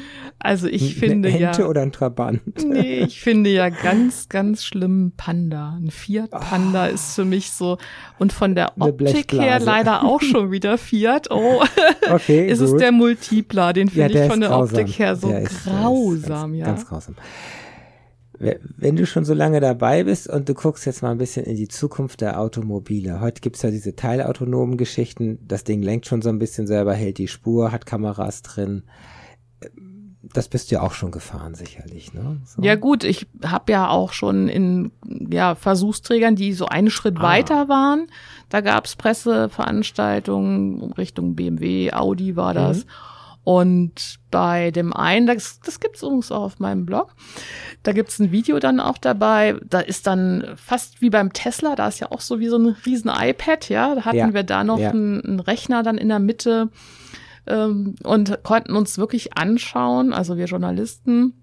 Also ich finde eine Ente ja. oder ein Trabant? Nee, ich finde ja ganz, ganz schlimm Panda. Ein Fiat Panda oh. ist für mich so und von der Optik her leider auch schon wieder Fiat. Oh, okay, ist gut. es der Multipler, den finde ja, ich von der grausam. Optik her so der grausam, ist, ganz, ja. Ganz grausam wenn du schon so lange dabei bist und du guckst jetzt mal ein bisschen in die Zukunft der Automobile. Heute gibt's ja diese teilautonomen Geschichten. Das Ding lenkt schon so ein bisschen selber, hält die Spur, hat Kameras drin. Das bist du ja auch schon gefahren, sicherlich. Ne? So. Ja gut, ich habe ja auch schon in ja, Versuchsträgern, die so einen Schritt ah. weiter waren. Da gab's Presseveranstaltungen Richtung BMW, Audi war das. Mhm. Und bei dem einen, das, das gibt es übrigens auch auf meinem Blog, da gibt es ein Video dann auch dabei, da ist dann fast wie beim Tesla, da ist ja auch so wie so ein riesen iPad, ja, da hatten ja, wir da noch ja. einen, einen, Rechner dann in der Mitte ähm, und konnten uns wirklich anschauen, also wir Journalisten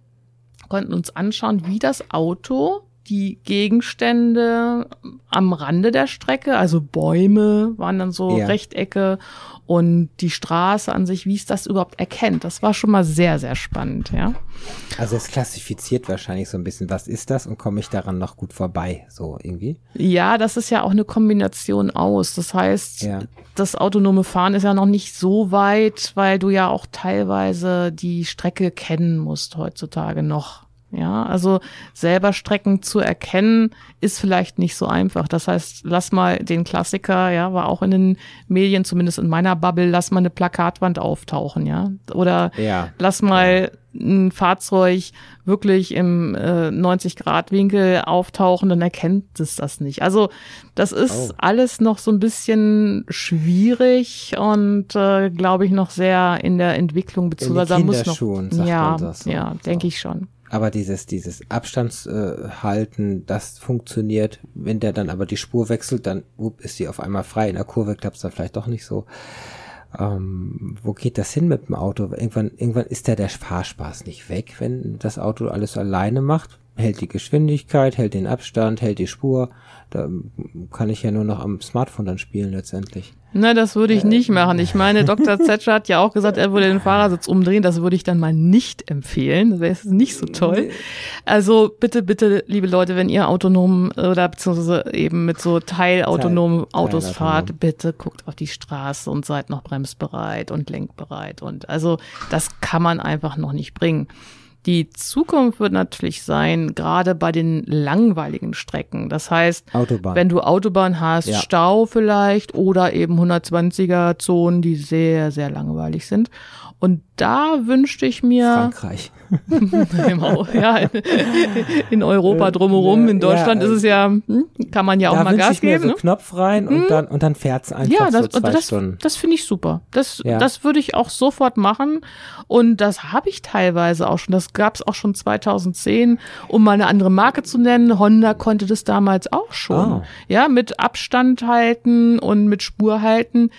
konnten uns anschauen, wie das Auto die Gegenstände am Rande der Strecke, also Bäume waren dann so ja. Rechtecke und die Straße an sich, wie es das überhaupt erkennt. Das war schon mal sehr, sehr spannend, ja. Also es klassifiziert wahrscheinlich so ein bisschen, was ist das und komme ich daran noch gut vorbei, so irgendwie? Ja, das ist ja auch eine Kombination aus. Das heißt, ja. das autonome Fahren ist ja noch nicht so weit, weil du ja auch teilweise die Strecke kennen musst heutzutage noch. Ja, also selber Strecken zu erkennen, ist vielleicht nicht so einfach. Das heißt, lass mal den Klassiker, ja, war auch in den Medien, zumindest in meiner Bubble, lass mal eine Plakatwand auftauchen, ja. Oder ja. lass mal ein Fahrzeug wirklich im äh, 90-Grad-Winkel auftauchen, dann erkennt es das nicht. Also das ist oh. alles noch so ein bisschen schwierig und äh, glaube ich noch sehr in der Entwicklung, beziehungsweise da muss noch. Ja, so. ja, denke ich schon. Aber dieses, dieses Abstandshalten, äh, das funktioniert. Wenn der dann aber die Spur wechselt, dann up, ist sie auf einmal frei. In der Kurve klappt es dann vielleicht doch nicht so. Ähm, wo geht das hin mit dem Auto? Irgendwann, irgendwann ist ja der Fahrspaß nicht weg, wenn das Auto alles alleine macht. Hält die Geschwindigkeit, hält den Abstand, hält die Spur. Da kann ich ja nur noch am Smartphone dann spielen letztendlich. Na, das würde ich nicht machen. Ich meine, Dr. Zetscher hat ja auch gesagt, er würde den Fahrersitz umdrehen. Das würde ich dann mal nicht empfehlen. Das wäre nicht so toll. Also bitte, bitte, liebe Leute, wenn ihr autonom oder beziehungsweise eben mit so teilautonomen Autos Teil, fahrt, bitte guckt auf die Straße und seid noch bremsbereit und lenkbereit. Und also das kann man einfach noch nicht bringen. Die Zukunft wird natürlich sein, gerade bei den langweiligen Strecken. Das heißt, Autobahn. wenn du Autobahn hast, ja. Stau vielleicht oder eben 120er Zonen, die sehr, sehr langweilig sind. Und da wünschte ich mir. Frankreich. ja, in Europa äh, drumherum. In Deutschland ja, ist es ja, hm, kann man ja auch mal Gas ich mir geben. So ne? Knopf rein und hm? dann und dann fährt's einfach ja, das, so zwei das, Stunden. Das finde ich super. Das, ja. das würde ich auch sofort machen. Und das habe ich teilweise auch schon. Das gab es auch schon 2010, um mal eine andere Marke zu nennen. Honda konnte das damals auch schon. Oh. Ja, mit Abstand halten und mit Spur halten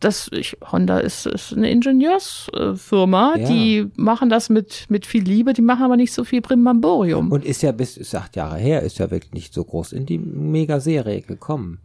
das ich, Honda ist, ist eine Ingenieursfirma, ja. die machen das mit, mit viel Liebe, die machen aber nicht so viel Primbamborium. Und ist ja bis ist acht Jahre her, ist ja wirklich nicht so groß in die Megaserie gekommen.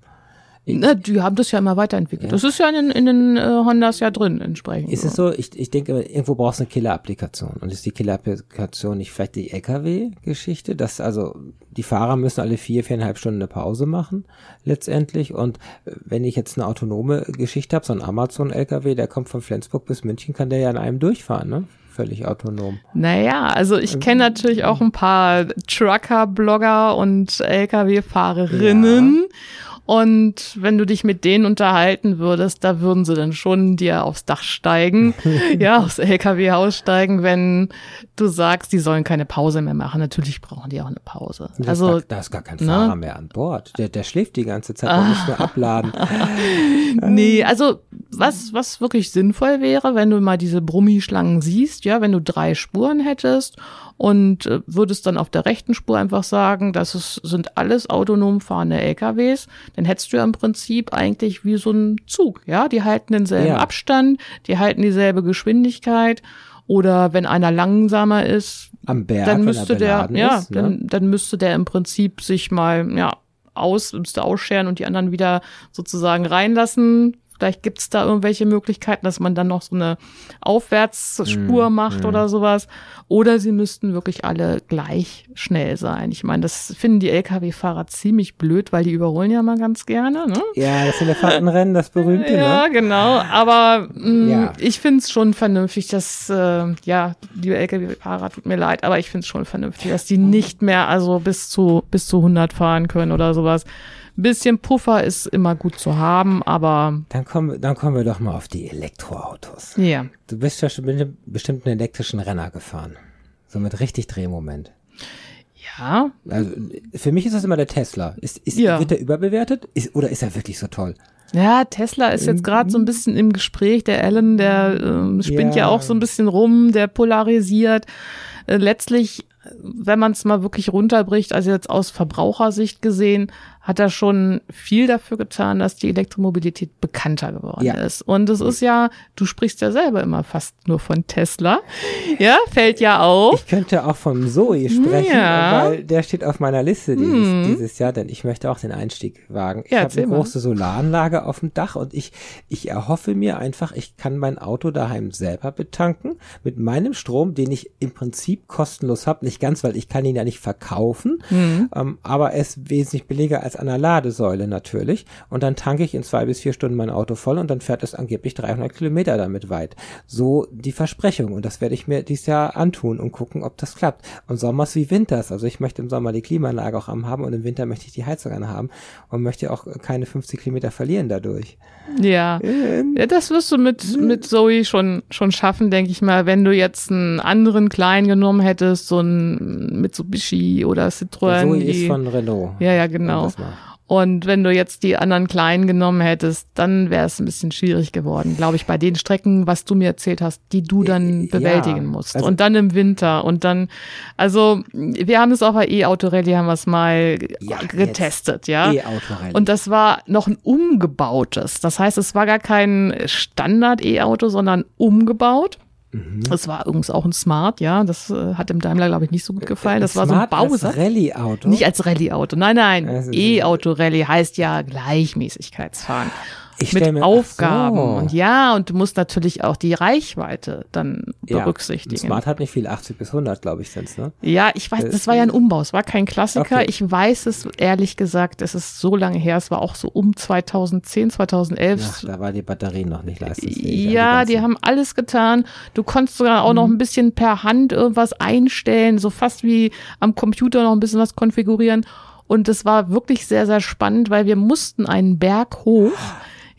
Na, die haben das ja immer weiterentwickelt. Ja. Das ist ja in, den, in den äh, Hondas ja drin entsprechend. Ist es so? Ich, ich denke, irgendwo brauchst du eine Killer-Applikation. Und ist die Killer-Applikation nicht vielleicht die LKW-Geschichte? Dass also die Fahrer müssen alle vier, viereinhalb Stunden eine Pause machen, letztendlich. Und äh, wenn ich jetzt eine autonome Geschichte habe, so ein Amazon-LKW, der kommt von Flensburg bis München, kann der ja an einem durchfahren, ne? völlig autonom. Naja, also ich kenne natürlich auch ein paar Trucker-Blogger und Lkw-Fahrerinnen. Ja. Und wenn du dich mit denen unterhalten würdest, da würden sie dann schon dir aufs Dach steigen, ja, aufs LKW aussteigen, wenn du sagst, die sollen keine Pause mehr machen. Natürlich brauchen die auch eine Pause. Das also gar, da ist gar kein ne? Fahrer mehr an Bord. Der, der schläft die ganze Zeit, der muss nur abladen. nee, also was, was wirklich sinnvoll wäre, wenn du mal diese Brummischlangen siehst, ja, wenn du drei Spuren hättest und äh, würdest dann auf der rechten Spur einfach sagen, das ist, sind alles autonom fahrende LKWs, dann hättest du ja im Prinzip eigentlich wie so ein Zug, ja, die halten denselben ja. Abstand, die halten dieselbe Geschwindigkeit oder wenn einer langsamer ist, Am Berg, dann müsste der, ja, ist, ne? dann, dann müsste der im Prinzip sich mal, ja, aus, müsste ausscheren und die anderen wieder sozusagen reinlassen, Vielleicht gibt es da irgendwelche Möglichkeiten, dass man dann noch so eine Aufwärtsspur mm, macht mm. oder sowas. Oder sie müssten wirklich alle gleich schnell sein. Ich meine, das finden die Lkw-Fahrer ziemlich blöd, weil die überholen ja mal ganz gerne. Ne? Ja, das Elefantenrennen, das berühmte. Ja, ne? genau. Aber mh, mm, ja. ich finde es schon vernünftig, dass, äh, ja, liebe Lkw-Fahrer, tut mir leid, aber ich finde es schon vernünftig, dass die nicht mehr also bis zu, bis zu 100 fahren können oder sowas bisschen Puffer ist immer gut zu haben, aber. Dann kommen, dann kommen wir doch mal auf die Elektroautos. Ja. Du bist ja schon bestimmt einen elektrischen Renner gefahren. So mit richtig Drehmoment. Ja. Also, für mich ist das immer der Tesla. Ist, ist, ja. Wird der überbewertet? Ist, oder ist er wirklich so toll? Ja, Tesla ist jetzt gerade so ein bisschen im Gespräch. Der Alan, der äh, spinnt ja. ja. auch so ein bisschen rum, der polarisiert. Äh, letztlich, wenn man es mal wirklich runterbricht, also jetzt aus Verbrauchersicht gesehen, hat er schon viel dafür getan, dass die Elektromobilität bekannter geworden ja. ist. Und es ist ja, du sprichst ja selber immer fast nur von Tesla. Ja, fällt ja auf. Ich könnte auch vom Zoe sprechen, ja. weil der steht auf meiner Liste dieses, hm. dieses Jahr, denn ich möchte auch den Einstieg wagen. Ich ja, habe eine mal. große Solaranlage auf dem Dach und ich, ich erhoffe mir einfach, ich kann mein Auto daheim selber betanken mit meinem Strom, den ich im Prinzip kostenlos habe. Nicht ganz, weil ich kann ihn ja nicht verkaufen, hm. ähm, aber er ist wesentlich billiger als an der Ladesäule natürlich. Und dann tanke ich in zwei bis vier Stunden mein Auto voll und dann fährt es angeblich 300 Kilometer damit weit. So die Versprechung. Und das werde ich mir dieses Jahr antun und gucken, ob das klappt. Und Sommers wie Winters. Also ich möchte im Sommer die Klimaanlage auch am haben und im Winter möchte ich die Heizung anhaben und möchte auch keine 50 Kilometer verlieren dadurch. Ja. Ähm. ja, das wirst du mit, mit Zoe schon, schon schaffen, denke ich mal. Wenn du jetzt einen anderen kleinen genommen hättest, so ein Mitsubishi oder Citroën. Zoe ist von Renault. Ja, ja, genau. Und wenn du jetzt die anderen kleinen genommen hättest, dann wäre es ein bisschen schwierig geworden, glaube ich, bei den Strecken, was du mir erzählt hast, die du dann bewältigen ja, musst. Also und dann im Winter und dann, also wir haben es auch bei E-Auto-Rallye, haben wir es mal ja, getestet, ja. E-Auto-Rallye. Und das war noch ein umgebautes. Das heißt, es war gar kein Standard-E-Auto, sondern umgebaut. Mhm. Das war übrigens auch ein Smart, ja. Das äh, hat dem Daimler, glaube ich, nicht so gut gefallen. Das Smart war so ein Bowser. Als Rallye-Auto? Nicht als Rallye-Auto. Nein, nein. E-Auto-Rallye heißt ja Gleichmäßigkeitsfahren. Ich mit mir, Aufgaben. So. Und ja, und du musst natürlich auch die Reichweite dann ja, berücksichtigen. Smart hat nicht viel, 80 bis 100, glaube ich, sind's, ne? Ja, ich weiß, das war ja ein Umbau, es war kein Klassiker. Okay. Ich weiß es, ehrlich gesagt, es ist so lange her, es war auch so um 2010, 2011. Ach, da war die Batterie noch nicht leistungsfähig. Ja, die, die, haben alles getan. Du konntest sogar auch mhm. noch ein bisschen per Hand irgendwas einstellen, so fast wie am Computer noch ein bisschen was konfigurieren. Und es war wirklich sehr, sehr spannend, weil wir mussten einen Berg hoch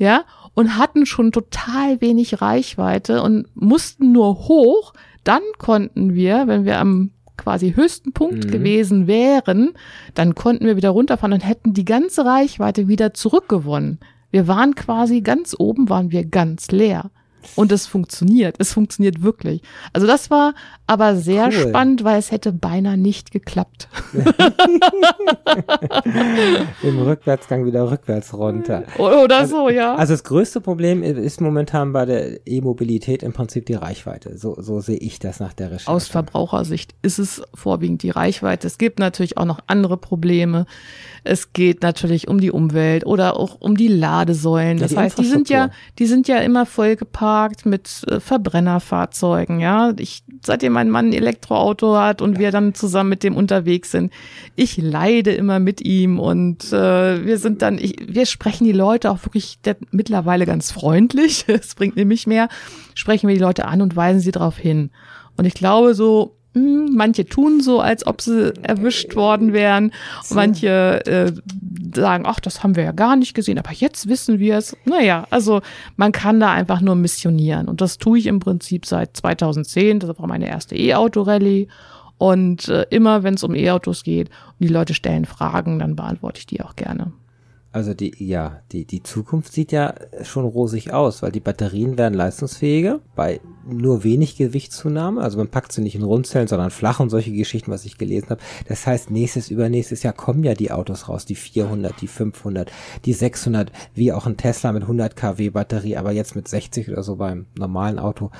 ja, und hatten schon total wenig Reichweite und mussten nur hoch. Dann konnten wir, wenn wir am quasi höchsten Punkt mhm. gewesen wären, dann konnten wir wieder runterfahren und hätten die ganze Reichweite wieder zurückgewonnen. Wir waren quasi ganz oben, waren wir ganz leer. Und es funktioniert. Es funktioniert wirklich. Also das war aber sehr cool. spannend, weil es hätte beinahe nicht geklappt. Im Rückwärtsgang wieder rückwärts runter. Oder also, so, ja. Also das größte Problem ist momentan bei der E-Mobilität im Prinzip die Reichweite. So, so sehe ich das nach der Recherche. Aus Verbrauchersicht ist es vorwiegend die Reichweite. Es gibt natürlich auch noch andere Probleme. Es geht natürlich um die Umwelt oder auch um die Ladesäulen. Das ja, die heißt, die sind ja, die sind ja immer vollgeparkt mit äh, Verbrennerfahrzeugen. Ja, ich seitdem mein Mann ein Elektroauto hat und wir dann zusammen mit dem unterwegs sind, ich leide immer mit ihm und äh, wir sind dann, ich, wir sprechen die Leute auch wirklich der, mittlerweile ganz freundlich. Es bringt nämlich mehr. Sprechen wir die Leute an und weisen sie darauf hin. Und ich glaube so manche tun so, als ob sie erwischt worden wären. Manche äh, sagen, ach, das haben wir ja gar nicht gesehen, aber jetzt wissen wir es. Naja, also man kann da einfach nur missionieren. Und das tue ich im Prinzip seit 2010. Das war meine erste E-Auto-Rallye. Und äh, immer, wenn es um E-Autos geht und die Leute stellen Fragen, dann beantworte ich die auch gerne. Also die, ja, die, die Zukunft sieht ja schon rosig aus, weil die Batterien werden leistungsfähiger bei nur wenig Gewichtszunahme. Also man packt sie nicht in Rundzellen, sondern flach und solche Geschichten, was ich gelesen habe. Das heißt, nächstes, übernächstes Jahr kommen ja die Autos raus, die 400, die 500, die 600, wie auch ein Tesla mit 100 kW Batterie, aber jetzt mit 60 oder so beim normalen Auto,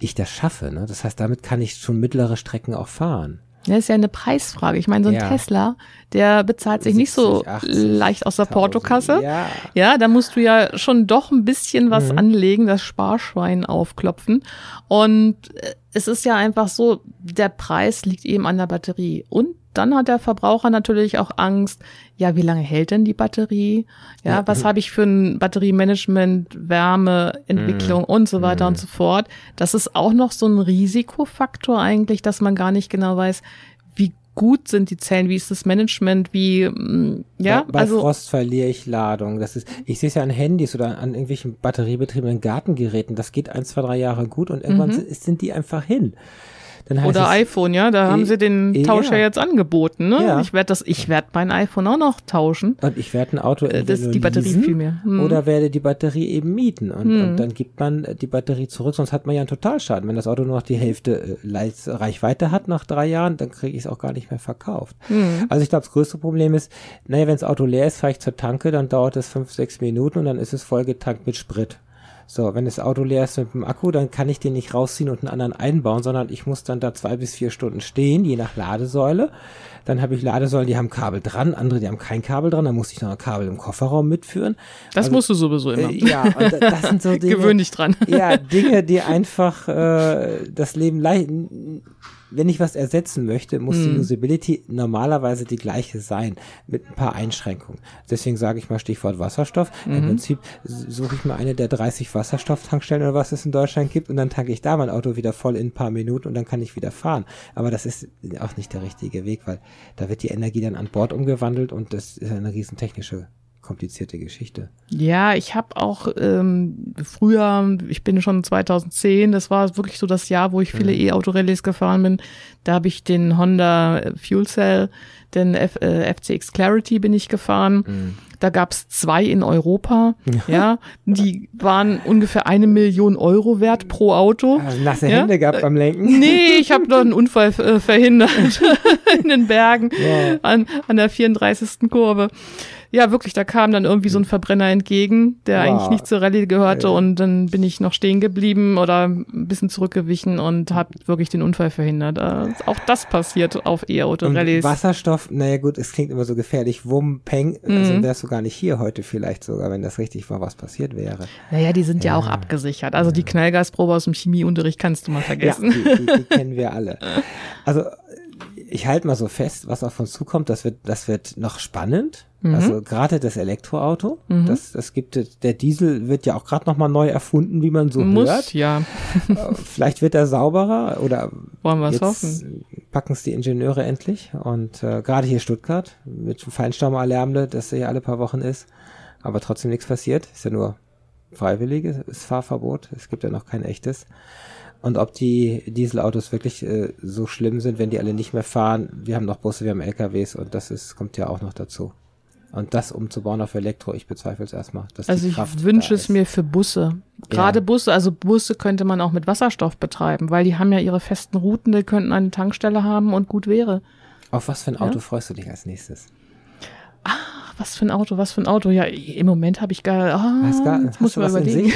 ich das schaffe. Ne? Das heißt, damit kann ich schon mittlere Strecken auch fahren. Das ist ja eine Preisfrage. Ich meine, so ein ja. Tesla, der bezahlt sich 70, nicht so 80, leicht aus der Portokasse. Ja. ja, da musst du ja schon doch ein bisschen was mhm. anlegen, das Sparschwein aufklopfen. Und äh, es ist ja einfach so, der Preis liegt eben an der Batterie. Und dann hat der Verbraucher natürlich auch Angst, ja, wie lange hält denn die Batterie? Ja, ja. was habe ich für ein Batteriemanagement, Wärmeentwicklung mm. und so weiter mm. und so fort. Das ist auch noch so ein Risikofaktor eigentlich, dass man gar nicht genau weiß, wie gut sind die Zellen, wie ist das Management, wie mm, ja, bei, bei also Frost verliere ich Ladung. Das ist, ich sehe es ja an Handys oder an irgendwelchen batteriebetriebenen Gartengeräten. Das geht ein, zwei, drei Jahre gut und irgendwann mhm. sind die einfach hin. Oder iPhone, ja, da e haben sie den e Tausch ja, jetzt angeboten. Ne? Ja. Ich werde das, ich werde mein iPhone auch noch tauschen. Und ich werde ein Auto äh, das die Batterie viel mehr. Hm. oder werde die Batterie eben mieten und, hm. und, dann gibt man die Batterie zurück, sonst hat man ja einen Totalschaden. Wenn das Auto nur noch die Hälfte äh, Reichweite hat nach drei Jahren, dann kriege ich es auch gar nicht mehr verkauft. Hm. Also ich glaube, das größte Problem ist, naja, wenn das Auto leer ist, fahre ich zur Tanke, dann dauert es fünf, sechs Minuten und dann ist es vollgetankt mit Sprit. So, wenn das Auto leer ist mit dem Akku, dann kann ich den nicht rausziehen und einen anderen einbauen, sondern ich muss dann da zwei bis vier Stunden stehen, je nach Ladesäule. Dann habe ich Ladesäulen, die haben Kabel dran, andere, die haben kein Kabel dran, dann muss ich noch ein Kabel im Kofferraum mitführen. Das also, musst du sowieso immer. Äh, ja, und das sind so Dinge. Gewöhn dich dran. Ja, Dinge, die einfach äh, das Leben leicht wenn ich was ersetzen möchte, muss mhm. die Usability normalerweise die gleiche sein, mit ein paar Einschränkungen. Deswegen sage ich mal Stichwort Wasserstoff. Mhm. Im Prinzip suche ich mir eine der 30 Wasserstofftankstellen oder was es in Deutschland gibt und dann tanke ich da mein Auto wieder voll in ein paar Minuten und dann kann ich wieder fahren. Aber das ist auch nicht der richtige Weg, weil da wird die Energie dann an Bord umgewandelt und das ist eine riesen technische komplizierte Geschichte. Ja, ich habe auch ähm, früher, ich bin schon 2010, das war wirklich so das Jahr, wo ich viele mhm. E-Auto-Rallyes gefahren bin. Da habe ich den Honda Fuel Cell, den F, äh, FCX Clarity bin ich gefahren. Mhm. Da gab's zwei in Europa, ja. Die waren ungefähr eine Million Euro wert pro Auto. Also nasse ja? Hände gehabt beim Lenken? Nee, ich habe noch einen Unfall äh, verhindert in den Bergen ja. an, an der 34. Kurve. Ja, wirklich, da kam dann irgendwie so ein Verbrenner entgegen, der wow. eigentlich nicht zur Rallye gehörte ja. und dann bin ich noch stehen geblieben oder ein bisschen zurückgewichen und habe wirklich den Unfall verhindert. Äh, auch das passiert auf E-Auto-Rallyes. Wasserstoff, naja gut, es klingt immer so gefährlich. Wumm, Peng, also mhm. wärst du gar nicht hier heute vielleicht sogar, wenn das richtig war, was passiert wäre. Naja, die sind ja, ja auch abgesichert. Also die Knallgasprobe aus dem Chemieunterricht kannst du mal vergessen. Ja, die, die, die kennen wir alle. Also ich halte mal so fest, was auf uns zukommt. Das wird, das wird noch spannend. Mhm. Also gerade das Elektroauto, mhm. das, das gibt der Diesel wird ja auch gerade noch mal neu erfunden, wie man so Muss, hört. Ja. Äh, vielleicht wird er sauberer oder wollen wir es hoffen. Packen es die Ingenieure endlich und äh, gerade hier Stuttgart mit Feinstaubalarmle, das ja alle paar Wochen ist, aber trotzdem nichts passiert. Ist ja nur freiwilliges Fahrverbot. Es gibt ja noch kein echtes. Und ob die Dieselautos wirklich äh, so schlimm sind, wenn die alle nicht mehr fahren. Wir haben noch Busse, wir haben LKWs und das ist, kommt ja auch noch dazu. Und das umzubauen auf Elektro, ich bezweifle es erstmal. also ich wünsche es mir für Busse. Gerade ja. Busse, also Busse könnte man auch mit Wasserstoff betreiben, weil die haben ja ihre festen Routen, die könnten eine Tankstelle haben und gut wäre. Auf was für ein Auto ja? freust du dich als nächstes? Ah, was für ein Auto, was für ein Auto. Ja, im Moment habe ich gar, oh, hast gar hast muss man überlegen.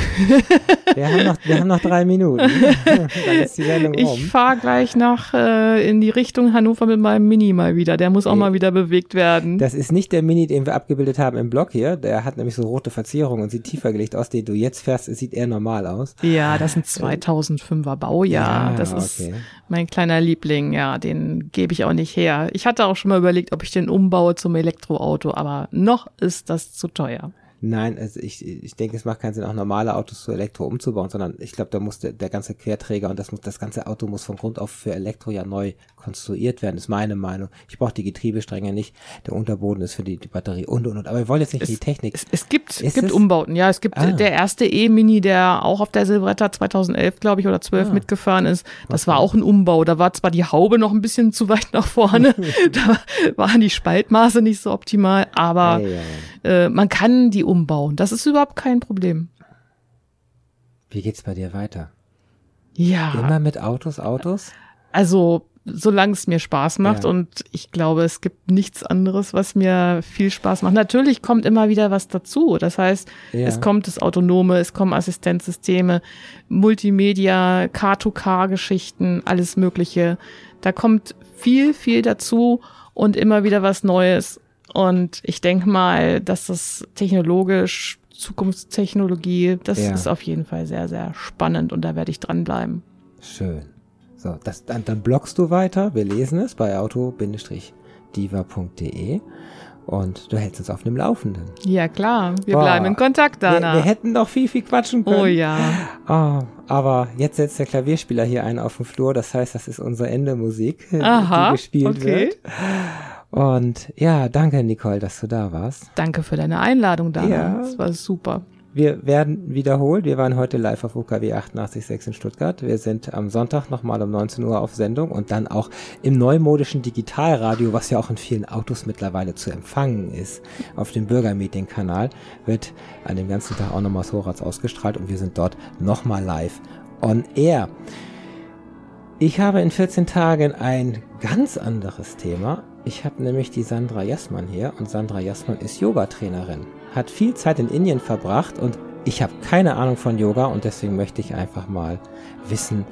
wir, haben noch, wir haben noch drei Minuten. Dann ist die Sendung ich um. fahre gleich nach äh, in die Richtung Hannover mit meinem Mini mal wieder. Der muss auch nee. mal wieder bewegt werden. Das ist nicht der Mini, den wir abgebildet haben im Blog hier. Der hat nämlich so rote Verzierungen und sieht tiefer gelegt aus. Den du jetzt fährst, sieht eher normal aus. Ja, das ist ein 2005er Baujahr. Ja, das ist okay. mein kleiner Liebling. Ja, den gebe ich auch nicht her. Ich hatte auch schon mal überlegt, ob ich den umbaue zum Elektroauto, aber noch ist das zu teuer. Nein, also ich, ich denke, es macht keinen Sinn, auch normale Autos zu Elektro umzubauen, sondern ich glaube, da muss der, der ganze Querträger und das muss, das ganze Auto muss von Grund auf für Elektro ja neu konstruiert werden, ist meine Meinung. Ich brauche die Getriebestränge nicht, der Unterboden ist für die, die Batterie und und und. Aber wir wollen jetzt nicht es, die Technik. Es, es gibt, es gibt Umbauten, ja. Es gibt ah. der erste E-Mini, der auch auf der Silvretta 2011, glaube ich, oder 12 ah. mitgefahren ist. Das okay. war auch ein Umbau. Da war zwar die Haube noch ein bisschen zu weit nach vorne, da waren die Spaltmaße nicht so optimal, aber hey, ja. Äh, man kann die umbauen. Das ist überhaupt kein Problem. Wie geht's bei dir weiter? Ja. Immer mit Autos, Autos? Also, solange es mir Spaß macht ja. und ich glaube, es gibt nichts anderes, was mir viel Spaß macht. Natürlich kommt immer wieder was dazu. Das heißt, ja. es kommt das Autonome, es kommen Assistenzsysteme, Multimedia, Car-to-Car-Geschichten, alles Mögliche. Da kommt viel, viel dazu und immer wieder was Neues. Und ich denke mal, dass das technologisch, Zukunftstechnologie, das ja. ist auf jeden Fall sehr, sehr spannend und da werde ich dranbleiben. Schön. So, das, dann, dann bloggst du weiter. Wir lesen es bei auto-diva.de und du hältst uns auf dem Laufenden. Ja, klar. Wir Boah, bleiben in Kontakt, Dana. Wir, wir, hätten noch viel, viel quatschen können. Oh ja. Oh, aber jetzt setzt der Klavierspieler hier ein auf dem Flur. Das heißt, das ist unsere Ende-Musik, die gespielt okay. wird. Und ja, danke, Nicole, dass du da warst. Danke für deine Einladung, Dana. Ja. Das war super. Wir werden wiederholt. Wir waren heute live auf UKW 88.6 in Stuttgart. Wir sind am Sonntag nochmal um 19 Uhr auf Sendung und dann auch im neumodischen Digitalradio, was ja auch in vielen Autos mittlerweile zu empfangen ist, auf dem Bürgermeeting-Kanal, wird an dem ganzen Tag auch nochmal Sorats ausgestrahlt und wir sind dort nochmal live on air. Ich habe in 14 Tagen ein ganz anderes Thema. Ich habe nämlich die Sandra Jassmann hier und Sandra Jassmann ist Yoga-Trainerin hat viel Zeit in Indien verbracht und ich habe keine Ahnung von Yoga und deswegen möchte ich einfach mal wissen,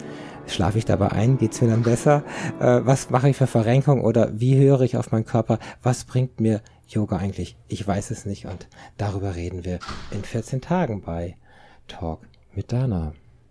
schlafe ich dabei ein, geht's mir dann besser, äh, was mache ich für Verrenkung oder wie höre ich auf meinen Körper, was bringt mir Yoga eigentlich? Ich weiß es nicht und darüber reden wir in 14 Tagen bei Talk mit Dana.